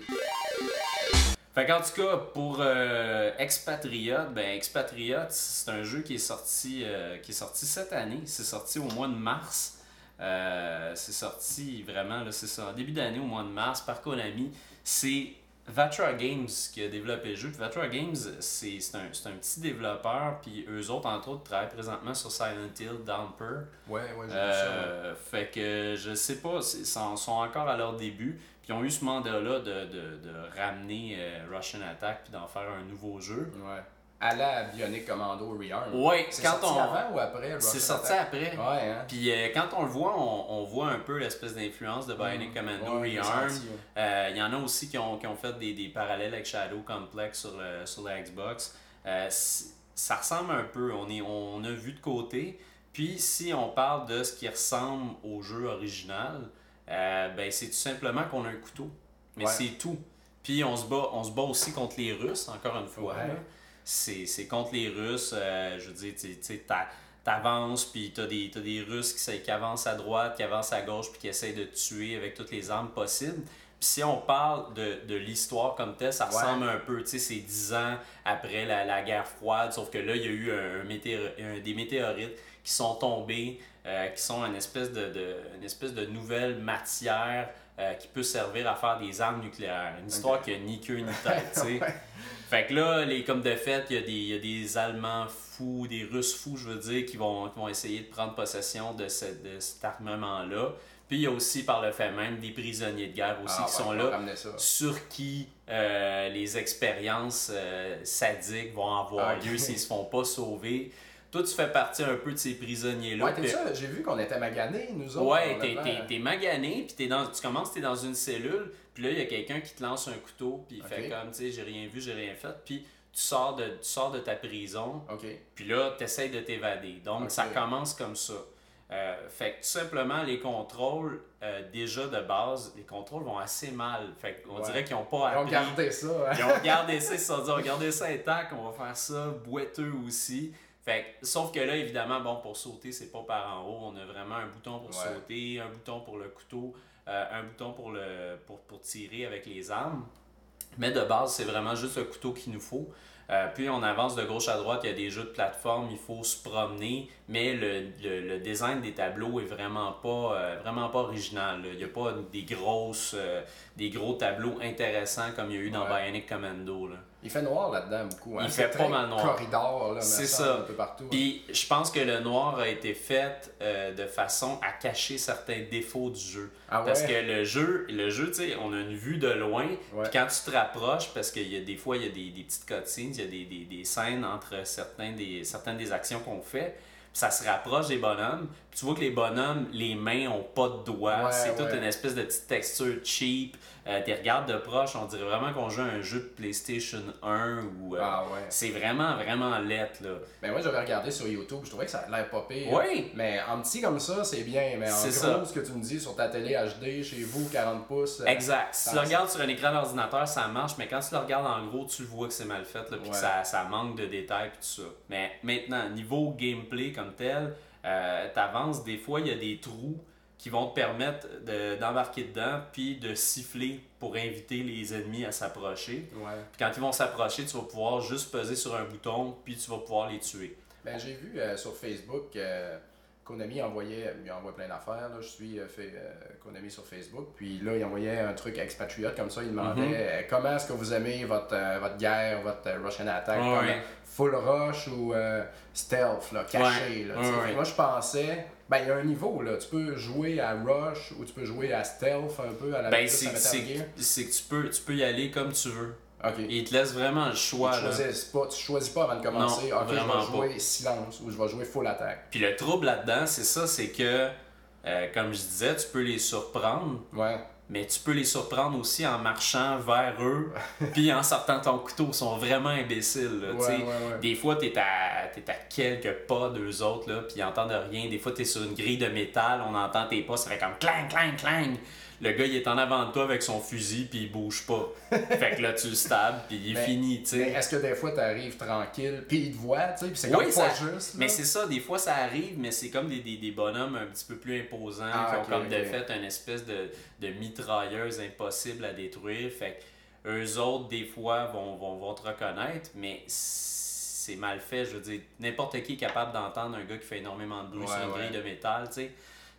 Fait qu'en tout cas, pour euh, Expatriate, ben Expatriate, c'est un jeu qui est sorti euh, qui est sorti cette année. C'est sorti au mois de mars. Euh, c'est sorti vraiment, là, c'est ça, en début d'année, au mois de mars, par Konami. C'est Vatra Games qui a développé le jeu. Puis Vatra Games, c'est c'est un, c'est un petit développeur, puis eux autres, entre autres, travaillent présentement sur Silent Hill Downpour. Ouais, ouais, j'ai vu ça. ouais. Euh, fait que je sais pas, ils sont sont encore à leur début. Puis ils ont eu ce mandat-là de, de, de ramener euh, Russian Attack puis d'en faire un nouveau jeu. Ouais. À la Bionic Commando Rearm. Ouais, c'est quand sorti on- avant ou après C'est sorti après. Ouais, hein. Puis euh, quand on le voit, on, on voit un peu l'espèce d'influence de Bionic Commando Mm. Ouais, Rearm. ouais. Euh, Il y en a aussi qui ont, qui ont fait des, des parallèles avec Shadow Complex sur, le- sur la Xbox. Euh, ça ressemble un peu, on, est, on a vu de côté. Puis si on parle de ce qui ressemble au jeu original, ben, c'est tout simplement qu'on a un couteau. Mais c'est tout. Puis on se, bat, on se bat aussi contre les Russes, encore une fois. Là. C'est contre les Russes. euh, je veux dire, tu sais, t'avances, puis t'as des, t'as des Russes qui, avancent à droite, qui avancent à gauche, puis qui essayent de te tuer avec toutes les armes possibles. Puis si on parle de, de l'histoire comme telle, ça Ouais. ressemble un peu, tu sais, c'est 10 ans après la, la guerre froide, sauf que là, il y a eu un, un météor- un- des météorites qui sont tombés, euh, qui sont une espèce de, de- une espèce de nouvelle matière euh, qui peut servir à faire des armes nucléaires. Une histoire qui a ni queue ni tête, tu sais. Ouais. Fait que là, les, comme de fait, il y, a des- il y a des Allemands fous, des Russes fous, je veux dire, qui vont, qui vont essayer de prendre possession de, ce- de cet armement-là. Puis il y a aussi, par le fait même, des prisonniers de guerre aussi Ah, qui ouais, sont on là, sur qui euh, les expériences euh, sadiques vont avoir lieu s'ils se font pas sauver. Toi, tu fais partie un peu de ces prisonniers-là. Ouais, t'es ça, j'ai vu qu'on était maganés, nous autres. Ouais, t'es, t'es magané, puis t'es dans, tu commences, t'es dans une cellule, puis là, il y a quelqu'un qui te lance un couteau, puis il fait comme, tu sais, j'ai rien vu, j'ai rien fait, puis tu sors, de, tu sors de ta prison, puis là, t'essayes de t'évader. Donc, ça commence comme ça. Euh, fait que tout simplement, les contrôles, euh, déjà de base, les contrôles vont assez mal. Fait qu'on Ouais. dirait qu'ils n'ont pas Ils ont appris. gardé ça. hein. Ils ont gardé ça, ils se sont dit, on va garder ça intact, on va faire ça boiteux aussi. Fait que, sauf que là, évidemment, bon, pour sauter, c'est pas par en haut. On a vraiment un bouton pour Ouais. sauter, un bouton pour le couteau, euh, un bouton pour, le, pour, pour tirer avec les armes. Mais de base, c'est vraiment juste le couteau qu'il nous faut. Euh, puis on avance de gauche à droite, il y a des jeux de plateforme, il faut se promener, mais le, le, le design des tableaux est vraiment pas, euh, vraiment pas original. là. Il n'y a pas des, grosses, euh, des gros tableaux intéressants comme il y a eu dans Ouais. Bionic Commando. Là. Il fait noir là-dedans beaucoup. Hein. Il fait pas mal noir. corridor, là, C'est ça. Un peu partout. hein. Puis je pense que le noir a été fait euh, de façon à cacher certains défauts du jeu. Ah ouais? Parce que le jeu, le jeu, tu sais, on a une vue de loin. Puis quand tu te rapproches, parce qu'il y a des fois, il y a des, des petites cutscenes, il y a des, des, des scènes entre certains des, certaines des actions qu'on fait. Ça se rapproche des bonhommes. Tu vois que les bonhommes, les mains ont pas de doigts. Ouais, c'est toute une espèce de petite texture cheap. Euh, tu regardes de proche, on dirait vraiment qu'on joue à un jeu de PlayStation 1 ou. euh, Ah ouais. C'est vraiment, vraiment lettre, là. Ben moi j'avais regardé sur YouTube, je trouvais que ça a l'air pas pire. Oui. Mais en petit comme ça, c'est bien. Mais en C'est gros, ça. ce que tu me dis sur ta télé HD, chez vous, 40 pouces. euh, Exact. Si tu le regardes sur un écran d'ordinateur, ça marche, mais quand tu le regardes en gros, tu le vois que c'est mal fait, là, puis que ça, ça manque de détails, puis tout ça. Mais maintenant, niveau gameplay comme tel, euh, t'avances, des fois, il y a des trous qui vont te permettre de- d'embarquer dedans, puis de siffler pour inviter les ennemis à s'approcher. Ouais. Puis quand ils vont s'approcher, tu vas pouvoir juste peser sur un bouton, puis tu vas pouvoir les tuer. Ben, j'ai vu euh, sur Facebook euh, Konami envoyait, il envoie plein d'affaires. Là. Je suis euh, fait euh, Konami sur Facebook. Puis là, il envoyait un truc expatriate comme ça. Il demandait Mhm. euh, comment est-ce que vous aimez votre, votre guerre, votre Russian Attack? Full rush ou stealth, là, caché. Ouais. Là, Moi, je pensais, ben, il y a un niveau. Là. Tu peux jouer à rush ou tu peux jouer à stealth un peu à la Ben, c'est que tu peux, tu peux y aller comme tu veux. Ok. Et il te laisse vraiment le choix. tu, choisis pas, tu choisis pas avant de commencer. Non, ok, je vais jouer silence ou je vais jouer full attack. Puis le trouble là-dedans, c'est ça, c'est que, euh, comme je disais, tu peux les surprendre, Ouais. mais tu peux les surprendre aussi en marchant vers eux, puis en sortant ton couteau. Ils sont vraiment imbéciles. là, tu. Ouais, ouais, ouais. Des fois, t'es à, t'es à quelques pas d'eux autres, là, puis ils entendent rien. Des fois, t'es sur une grille de métal, on entend tes pas, ça fait comme clang, clang, clang. Le gars, il est en avant de toi avec son fusil, puis il bouge pas. fait que là, tu le stabs, puis il est Mais- fini, tu Mais sais. est-ce que des fois t'arrives tranquille, puis ils te voient, tu sais, puis c'est Oui, comme ça- pas juste. là? Mais c'est ça, des fois ça arrive, mais c'est comme des, des, des bonhommes un petit peu plus imposants, Ah, qui ont comme de fait une espèce de, de mitrailleuse impossible à détruire. Fait que eux autres, des fois, vont, vont, vont te reconnaître, mais c'est mal fait. Je veux dire, n'importe qui est capable d'entendre un gars qui fait énormément de bruit Ouais, sur une ouais. grille de métal, tu sais.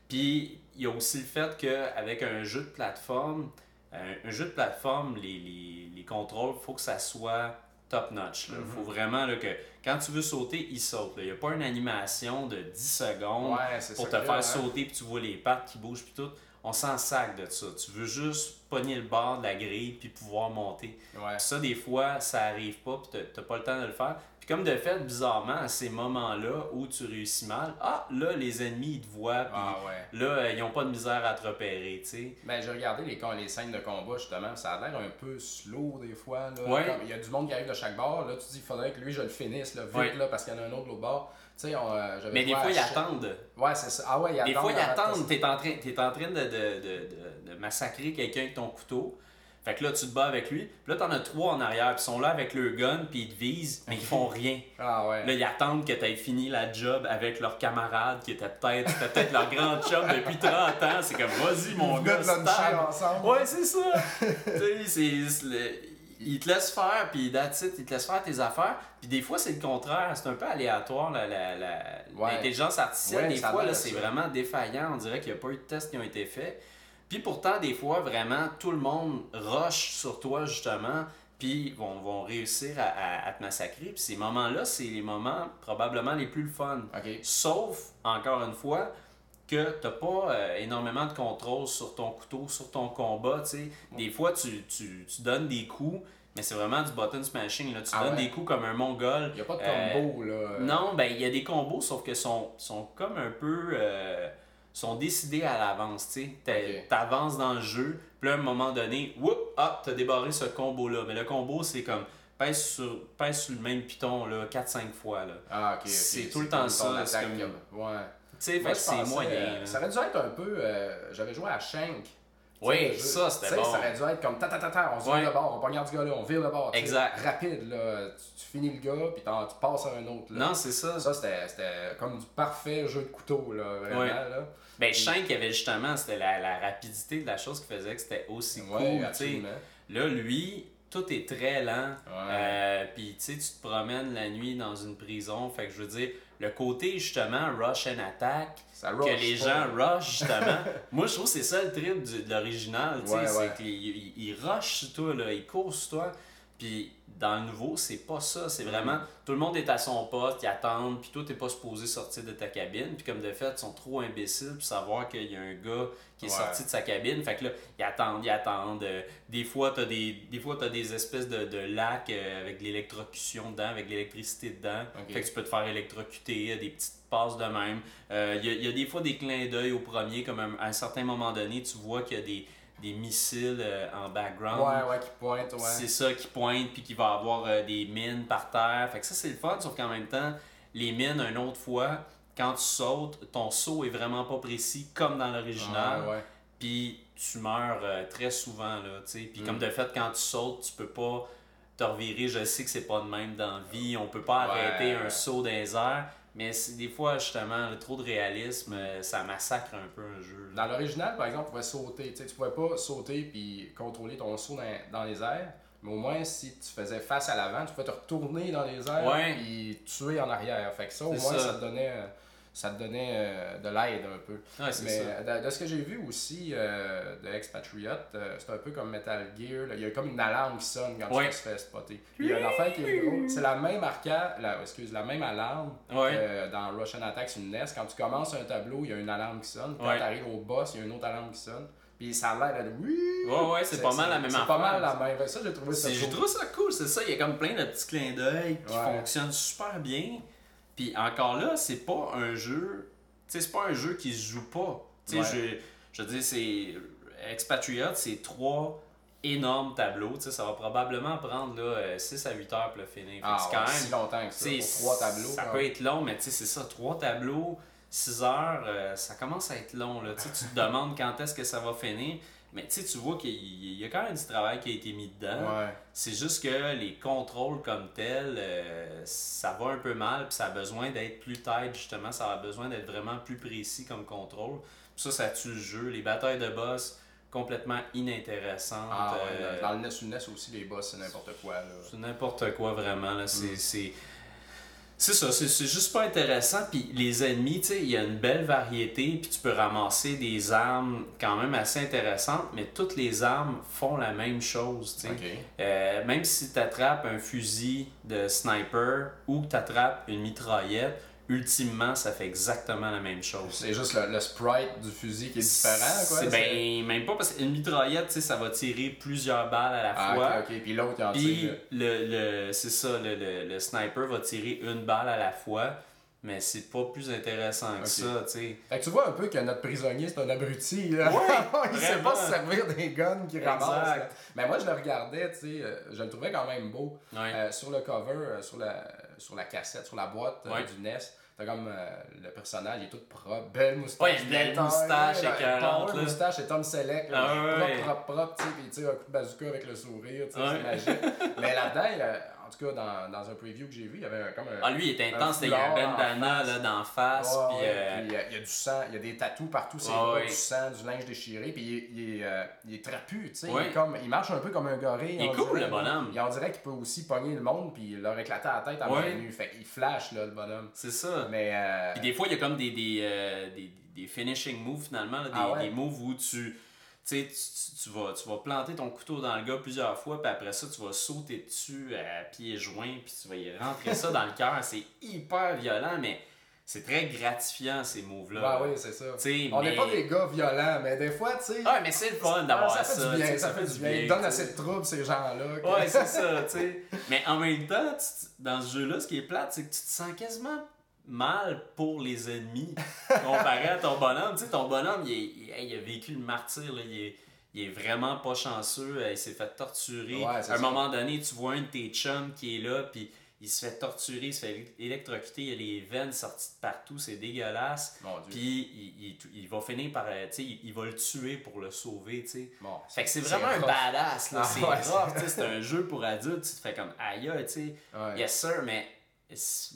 Puis il y a aussi le fait qu'avec un jeu de plateforme, un, un jeu de plateforme, les, les, les contrôles, il faut que ça soit top notch. Il Mhm. faut vraiment là, que quand tu veux sauter, il saute. Il n'y a pas une animation de 10 secondes Ouais, pour te faire hein. sauter puis tu vois les pattes qui bougent puis tout. On s'en sac de ça. Tu veux juste pogner le bord de la grille puis pouvoir monter. Ouais. Ça, des fois, ça arrive pas puis t'as- t'as pas le temps de le faire. Puis comme de fait, bizarrement, à ces moments-là où tu réussis mal, ah, là, les ennemis, ils te voient, puis Ah ouais. là, euh, ils ont pas de misère à te repérer, tu sais. Ben, j'ai regardé les, les scènes de combat, justement, ça a l'air un peu slow des fois. Là. Ouais. Comme Il y a du monde qui arrive de chaque bord, là, tu te dis, il faudrait que lui, je le finisse, là, vite, Ouais. là, parce qu'il y en a un autre de l'autre bord. Tu sais, on, euh, Mais des fois, ils attendent. Ouais, c'est ça. Ah ouais, ils Des attendent. fois, ils attendent. T'es en train, t'es en train de, de, de, de, de massacrer quelqu'un avec ton couteau. Fait que là, tu te bats avec lui. Puis là, t'en as trois en arrière. Puis ils sont là avec le gun. Puis ils te visent. Mais ils font rien. Ah ouais. Là, ils attendent que t'aies fini la job avec leurs camarades qui étaient peut-être peut-être leur grand chum depuis 30 ans. C'est comme, vas-y, mon gars, ensemble. Ouais, c'est ça. tu sais, c'est- le- te laissent faire, puis that's it, ils te laissent faire tes affaires. Puis des fois, c'est le contraire. C'est un peu aléatoire, la- la- la- Ouais. l'intelligence artificielle. Ouais, des fois, là, c'est vraiment défaillant. On dirait qu'il n'y a pas eu de tests qui ont été faits. Puis pourtant, des fois, vraiment, tout le monde rush sur toi, justement, puis vont, vont réussir à, à- à te massacrer. Puis ces moments-là, c'est les moments probablement les plus fun. Sauf, encore une fois, que t'as pas euh, énormément de contrôle sur ton couteau, sur ton combat, tu sais. Des fois, tu, tu, tu donnes des coups, mais c'est vraiment du button smashing, là. Tu Ah donnes ouais? des coups comme un mongol. Il n'y a pas de Euh, combo, là. Non, ben il y a des combos, sauf que sont, sont comme un peu. euh, sont décidés à l'avance, tu sais. T'a- Ok. T'avances dans le jeu, puis à un moment donné, whoop, ah, t'as débarré ce combo-là. Mais le combo, c'est comme. Pèse sur, pèse sur le même piton, là, 4-5 fois, là. Ah, ok. ok. c'est tout le temps ça, c'est comme- Ouais. Tu sais, c'est moyen. euh, ça aurait dû être un peu. euh, J'avais joué à Shank. Oui, ça, c'était Tu sais, bon. Ça aurait dû être comme ta ta ta ta, on se Ouais. vire le bord, on poignarde du gars là, on vire le bord. Exact. Rapide, là. Tu, tu finis le gars, puis tu passes à un autre. Là. Non, c'est ça. Ça, c'était c'était comme du parfait jeu de couteau, là, vraiment. Ouais. Là. Ben, Shank il y avait justement, c'était la, la rapidité de la chose qui faisait que c'était aussi Ouais, cool. Là, lui, tout est très lent. Ouais. Euh, Puis, tu sais, tu te promènes la nuit dans une prison. Fait que je veux dire, le côté justement rush and attack, Ça que rush les gens rush justement. Moi, je trouve que c'est ça le trip du- de l'original. tu sais, Ouais, c'est ouais. qu'ils ils, ils rushent sur toi, là, ils courent sur toi. Puis dans le nouveau, c'est pas ça. C'est vraiment, tout le monde est à son poste, ils attendent, puis toi, t'es pas supposé sortir de ta cabine. Puis comme de fait, ils sont trop imbéciles pour savoir qu'il y a un gars qui est Ouais. sorti de sa cabine. Fait que là, ils attendent, ils attendent. Euh, des fois, t'as des, des fois, t'as des espèces de, de lacs euh, avec de l'électrocution dedans, avec de l'électricité dedans. Fait que tu peux te faire électrocuter, des petites passes de même. Euh, Il y, a- y a des fois des clins d'œil au premier, comme un- à un certain moment donné, tu vois qu'il y a des, des missiles euh, en background. Ouais, ouais, qui pointe, ouais. C'est ça qui pointe, puis qui va avoir euh, des mines par terre. Fait que ça, c'est le fun, sauf qu'en même temps, les mines, une autre fois, quand tu sautes, ton saut est vraiment pas précis comme dans l'original. Ouais, ouais. Puis tu meurs euh, très souvent, là, tu sais. Puis Mm. comme de fait, quand tu sautes, tu peux pas te revirer. Je sais que c'est pas de même dans la vie. On peut pas Ouais. arrêter un saut dans les airs. Mais des fois, justement, le trop de réalisme, euh, ça massacre un peu un jeu. Dans l'original, par exemple, tu pouvais sauter. Tu tu pouvais pas sauter puis contrôler ton saut dans, dans les airs. Mais au moins, si tu faisais face à l'avant, tu pouvais te retourner dans les airs Ouais. puis tuer en arrière. Fait que ça, au moins, ça. ça, te donnait, euh, ça te donnait euh, de l'aide un peu. Ouais, Mais ça. euh, de, de ce que j'ai vu aussi euh, de Expatriot, euh, c'est un peu comme Metal Gear. là. Il y a comme une alarme qui sonne quand Ouais. tu te fais spotter. Puis il y a qui est drôle. C'est la même arcade, la, excuse, la même alarme Ouais. que dans Russian Attack sur une NES. Quand tu commences un tableau, il y a une alarme qui sonne. Quand tu arrives au boss, il y a une autre alarme qui sonne. Puis ça a l'air de oui. Ouais, ouais, c'est pas mal la même C'est pas mal la même. Ça, j'ai trouvé ça cool. trouve ça cool, c'est ça. Il y a comme plein de petits clins d'œil qui fonctionnent super bien. Puis encore là, c'est pas un jeu. C'est pas un jeu qui se joue pas. Ouais. je, je veux dire, c'est. Expatriot, c'est trois énormes tableaux. Ça va probablement prendre là, 6 à 8 heures pour le finir. Ah, c'est ouais, quand si longtemps que ça, pour sais, trois tableaux. Ça peut être long, mais c'est ça, trois tableaux, 6 heures, euh, ça commence à être long. Là. Tu te demandes quand est-ce que ça va finir. Mais tu sais, tu vois qu'il y a quand même du travail qui a été mis dedans. Ouais. C'est juste que les contrôles comme tels, euh, ça va un peu mal, puis ça a besoin d'être plus tight, justement. Ça a besoin d'être vraiment plus précis comme contrôle. Puis ça, ça tue le jeu. Les batailles de boss, complètement inintéressantes. Ah, ouais, euh, dans le NES ou le NES aussi, les boss, c'est n'importe quoi. Là. c'est n'importe quoi, vraiment. Là. C'est, Mm. C'est... ça, c'est, c'est juste pas intéressant. Puis les ennemis, tu sais, il y a une belle variété, puis tu peux ramasser des armes quand même assez intéressantes, mais toutes les armes font la même chose, tu sais. Euh, même si tu attrapes un fusil de sniper ou que tu attrapes une mitraillette, ultimement, ça fait exactement la même chose. C'est juste le, le sprite du fusil qui est différent, quoi. C'est ben, même pas parce qu'une mitraillette, tu sais, ça va tirer plusieurs balles à la Ah, fois. ok, ok. Puis l'autre, il en Puis le, le, c'est ça, le, le, le sniper va tirer une balle à la fois, mais c'est pas plus intéressant que ça, tu sais. Fait que tu vois un peu que notre prisonnier, c'est un abruti, là. Ouais, il sait pas se servir des guns qu'il ramasse. Mais moi, je le regardais, tu sais, euh, je le trouvais quand même beau. Ouais. Euh, sur le cover, euh, sur, la, sur la cassette, sur la boîte euh, Ouais. du NES, t'as comme euh, le personnage, il est tout propre, belle moustache. Ouais, belle moustache écœurante, power là. moustache et Tom Selleck, là, Ah ouais, propre, propre, propre, tu sais, puis il tire un coup de bazooka avec le sourire, tu sais, Ouais. c'est magique. Mais là-dedans, en tout cas, dans, dans un preview que j'ai vu, il y avait un- comme un. Ah, lui, il est un intense, il y a un en bandana là, d'en face, Ouais, puis euh, puis il y, a, il y a du sang, il y a des tatous partout, c'est Ouais, pas ouais. du sang, du linge déchiré, puis il il euh, il est trapu, tu sais, il, comme, il marche un peu comme un gorille. Il est cool, dirait. le bonhomme. Et on dirait qu'il peut aussi pogner le monde puis leur éclater à la tête Ouais. nue, fait qu'il flash là, le bonhomme. c'est ça. Mais euh, Puis des fois, il y a comme des, des, euh, des, des finishing moves finalement, là, des, Ah des moves où tu, tu, tu, vas, tu vas planter ton couteau dans le gars plusieurs fois, puis après ça, tu vas sauter dessus à pieds joints, puis tu vas y rentrer ça dans le cœur. C'est hyper violent, mais c'est très gratifiant ces moves-là. bah oui, c'est ça. On n'est mais- pas des gars violents, mais des fois, tu sais. Ah, mais c'est le fun d'avoir ça ça. fait du bien, ça fait du bien. Ils donnent assez de troubles, ces gens-là. que- Ouais, c'est ça, tu sais. Mais en même temps, tu- dans ce jeu-là, ce qui est plate, c'est que tu te sens quasiment mal pour les ennemis comparé à ton bonhomme. Tu sais, ton bonhomme, il, est- il- hey, il a vécu le martyr, là, il, est, il est vraiment pas chanceux, euh, il s'est fait torturer. Ouais, à un ça. moment donné, tu vois un de tes chums qui est là, puis il se fait torturer, il se fait électrocuter, il y a les veines sorties de partout, c'est dégueulasse. Puis il, il- va finir par, euh, tu sais, il, il va le tuer pour le sauver, tu sais. Bon, Fait que c'est vraiment un badass, là. Ah, c'est ouais, c'est un jeu pour adultes. Tu te fais comme aïe, tu sais. Ouais. Yes, sir, mais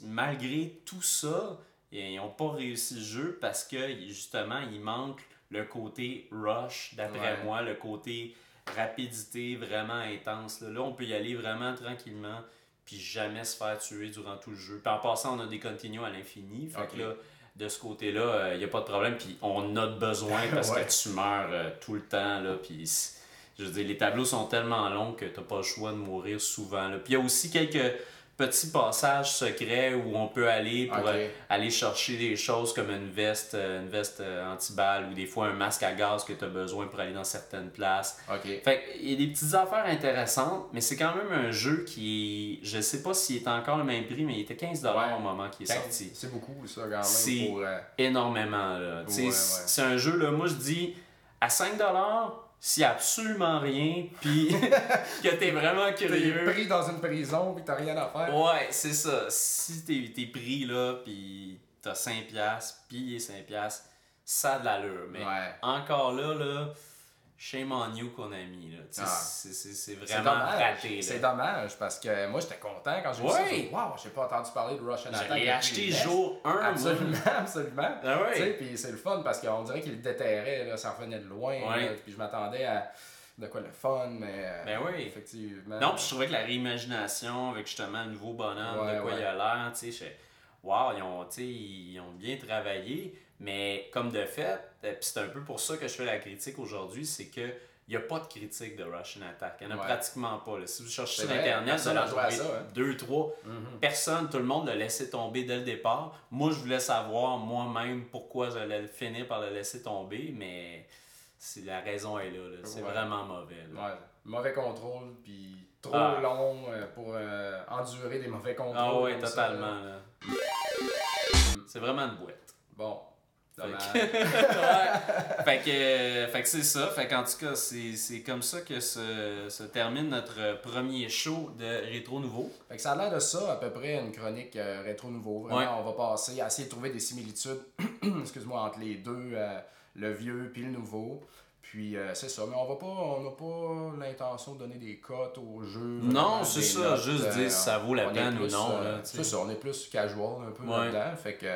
malgré tout ça, ils n'ont pas réussi le jeu parce que justement, il manque le côté rush, d'après Ouais. moi, le côté rapidité vraiment intense. Là. Là, on peut y aller vraiment tranquillement, puis jamais se faire tuer durant tout le jeu. Puis en passant, on a des continues à l'infini. Fait que là, de ce côté-là, il n'y a pas de problème. Puis on a besoin parce Ouais. que tu meurs euh, tout le temps. Là, puis je veux dire, les tableaux sont tellement longs que tu n'as pas le choix de mourir souvent. Là. Puis il y a aussi quelques petits passages secrets où on peut aller pour euh, aller chercher des choses comme une veste, euh, une veste euh, anti-balle ou des fois un masque à gaz que tu as besoin pour aller dans certaines places. Fait il y a des petites affaires intéressantes, mais c'est quand même un jeu qui. Je sais pas s'il est encore le même prix, mais il était 15$ Ouais. au moment qu'il est sorti. C'est beaucoup, ça, quand C'est-. Pour, euh, Énormément, là. Ouais, ouais. C'est un jeu, là, moi je dis, à 5$, s'il y a absolument rien, puis que t'es vraiment T'es curieux. pris dans une prison puis t'as rien à faire. Ouais, c'est ça. Si t'es t'es pris là, puis t'as 5$, puis il est 5$, ça a de l'allure. Mais Ouais. encore là, là, shame on you qu'on a mis. Là. Tu sais, Ah. C'est c'est- c'est C'est vraiment dommage. raté. C'est dommage parce que moi j'étais content quand j'ai vu Ouais. ça. J'ai Wow, j'ai pas entendu parler de Russian Attack. Depuis acheté jour 1. Absolument, absolument. Ah puis c'est le fun parce qu'on dirait qu'il le déterrait, là, ça revenait de loin. Puis je m'attendais à de quoi le fun, mais. euh, Ben oui. Effectivement. Non, puis je trouvais que la réimagination avec justement le nouveau bonhomme, Ouais, de quoi ouais. il a l'air, tu sais, wow, ils ont, ils ont bien travaillé, mais comme de fait, euh, c'est un peu pour ça que je fais la critique aujourd'hui, c'est que il n'y a pas de critique de Russian Attack. Il n'y en a Ouais. pratiquement pas. là. Si vous cherchez sur Internet, vous allez trouver ça, hein. deux, trois. Mhm. Personne, tout le monde l'a laissé tomber dès le départ. Moi, je voulais savoir moi-même pourquoi j'allais finir par le laisser tomber, mais la raison est là. là. C'est Ouais. vraiment mauvais. là. Ouais. Mauvais contrôle, puis trop Ah. long euh, pour euh, endurer des mauvais contrôles. Ah ça, totalement. C'est vraiment une boîte. Bon, dommage. fait que, euh, fait que c'est ça. Fait qu'en tout cas, c'est, c'est comme ça que se, se termine notre premier show de Rétro Nouveau. Fait que ça a l'air de ça, à peu près, une chronique euh, rétro-nouveau. Vraiment, Ouais. on va passer à essayer de trouver des similitudes, excuse-moi, entre les deux, euh, le vieux puis le nouveau. Puis euh, c'est ça, mais on va pas, on n'a pas l'intention de donner des cotes au jeu. Non, vraiment, c'est ça, notes, juste euh, dire si ça vaut la peine ou non. euh, c'est ça, on est plus casual un peu Ouais. là-dedans. Fait que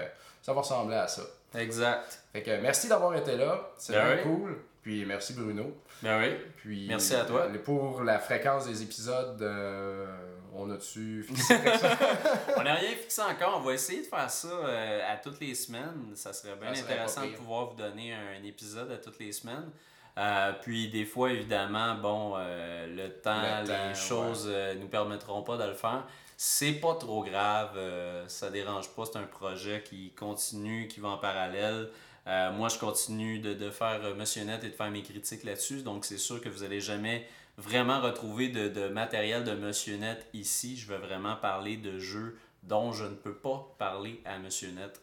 ça va ressembler à ça. Exact. Fait que merci d'avoir été là, c'est Ben vraiment oui. cool. Puis merci Bruno. Ben oui. Puis Merci à toi. Pour la fréquence des épisodes, euh, on a-tu fixé chose? On n'a rien fixé encore. On va essayer de faire ça euh, à toutes les semaines. Ça serait bien Ça serait intéressant de pouvoir vous donner un épisode à toutes les semaines. Euh, puis des fois, évidemment, bon, le temps, Le temps, les choses euh, nous permettront pas de le faire. C'est pas trop grave, euh, ça dérange pas, c'est un projet qui continue, qui va en parallèle. Euh, moi, je continue de, de faire euh, Monsieur Net et de faire mes critiques là-dessus, donc c'est sûr que vous allez jamais vraiment retrouver de, de matériel de Monsieur Net ici. Je vais vraiment parler de jeux dont je ne peux pas parler à Monsieur Net.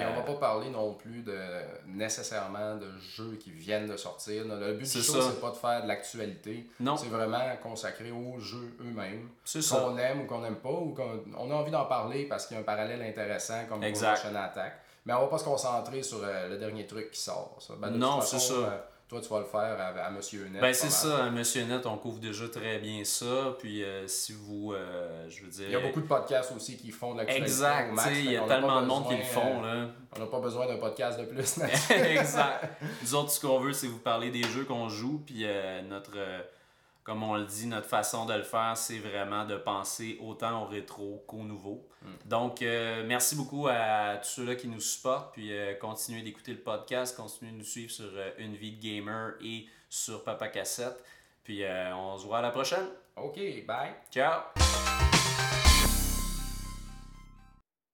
Et on va Euh, pas parler non plus de nécessairement de jeux qui viennent de sortir. Le but du show, c'est pas de faire de l'actualité. Non. C'est vraiment consacré aux jeux eux-mêmes. C'est ça. Qu'on aime ou qu'on n'aime pas, ou qu'on on a envie d'en parler parce qu'il y a un parallèle intéressant comme Exact. Promotion Attack. Mais on va pas se concentrer sur euh, le dernier truc qui sort. ça. Ben, de Non, c'est ça. Euh, toi, tu vas le faire à, à Monsieur Net. Ben c'est ça, hein, Monsieur Net, on couvre déjà très bien ça. Puis euh, si vous, euh, je veux dire... Il y a beaucoup de podcasts aussi qui font de l'actualité. Exact, il y a tellement de monde qui le font, euh, là. On n'a pas besoin d'un podcast de plus. exact. Nous autres, ce qu'on veut, c'est vous parler des jeux qu'on joue, puis euh, notre, euh, comme on le dit, notre façon de le faire, c'est vraiment de penser autant au rétro qu'au nouveau. Donc, euh, merci beaucoup à tous ceux-là qui nous supportent, puis euh, continuez d'écouter le podcast, continuez de nous suivre sur euh, Une vie de gamer et sur Papa Cassette. Puis on se voit à la prochaine. OK, bye. Ciao!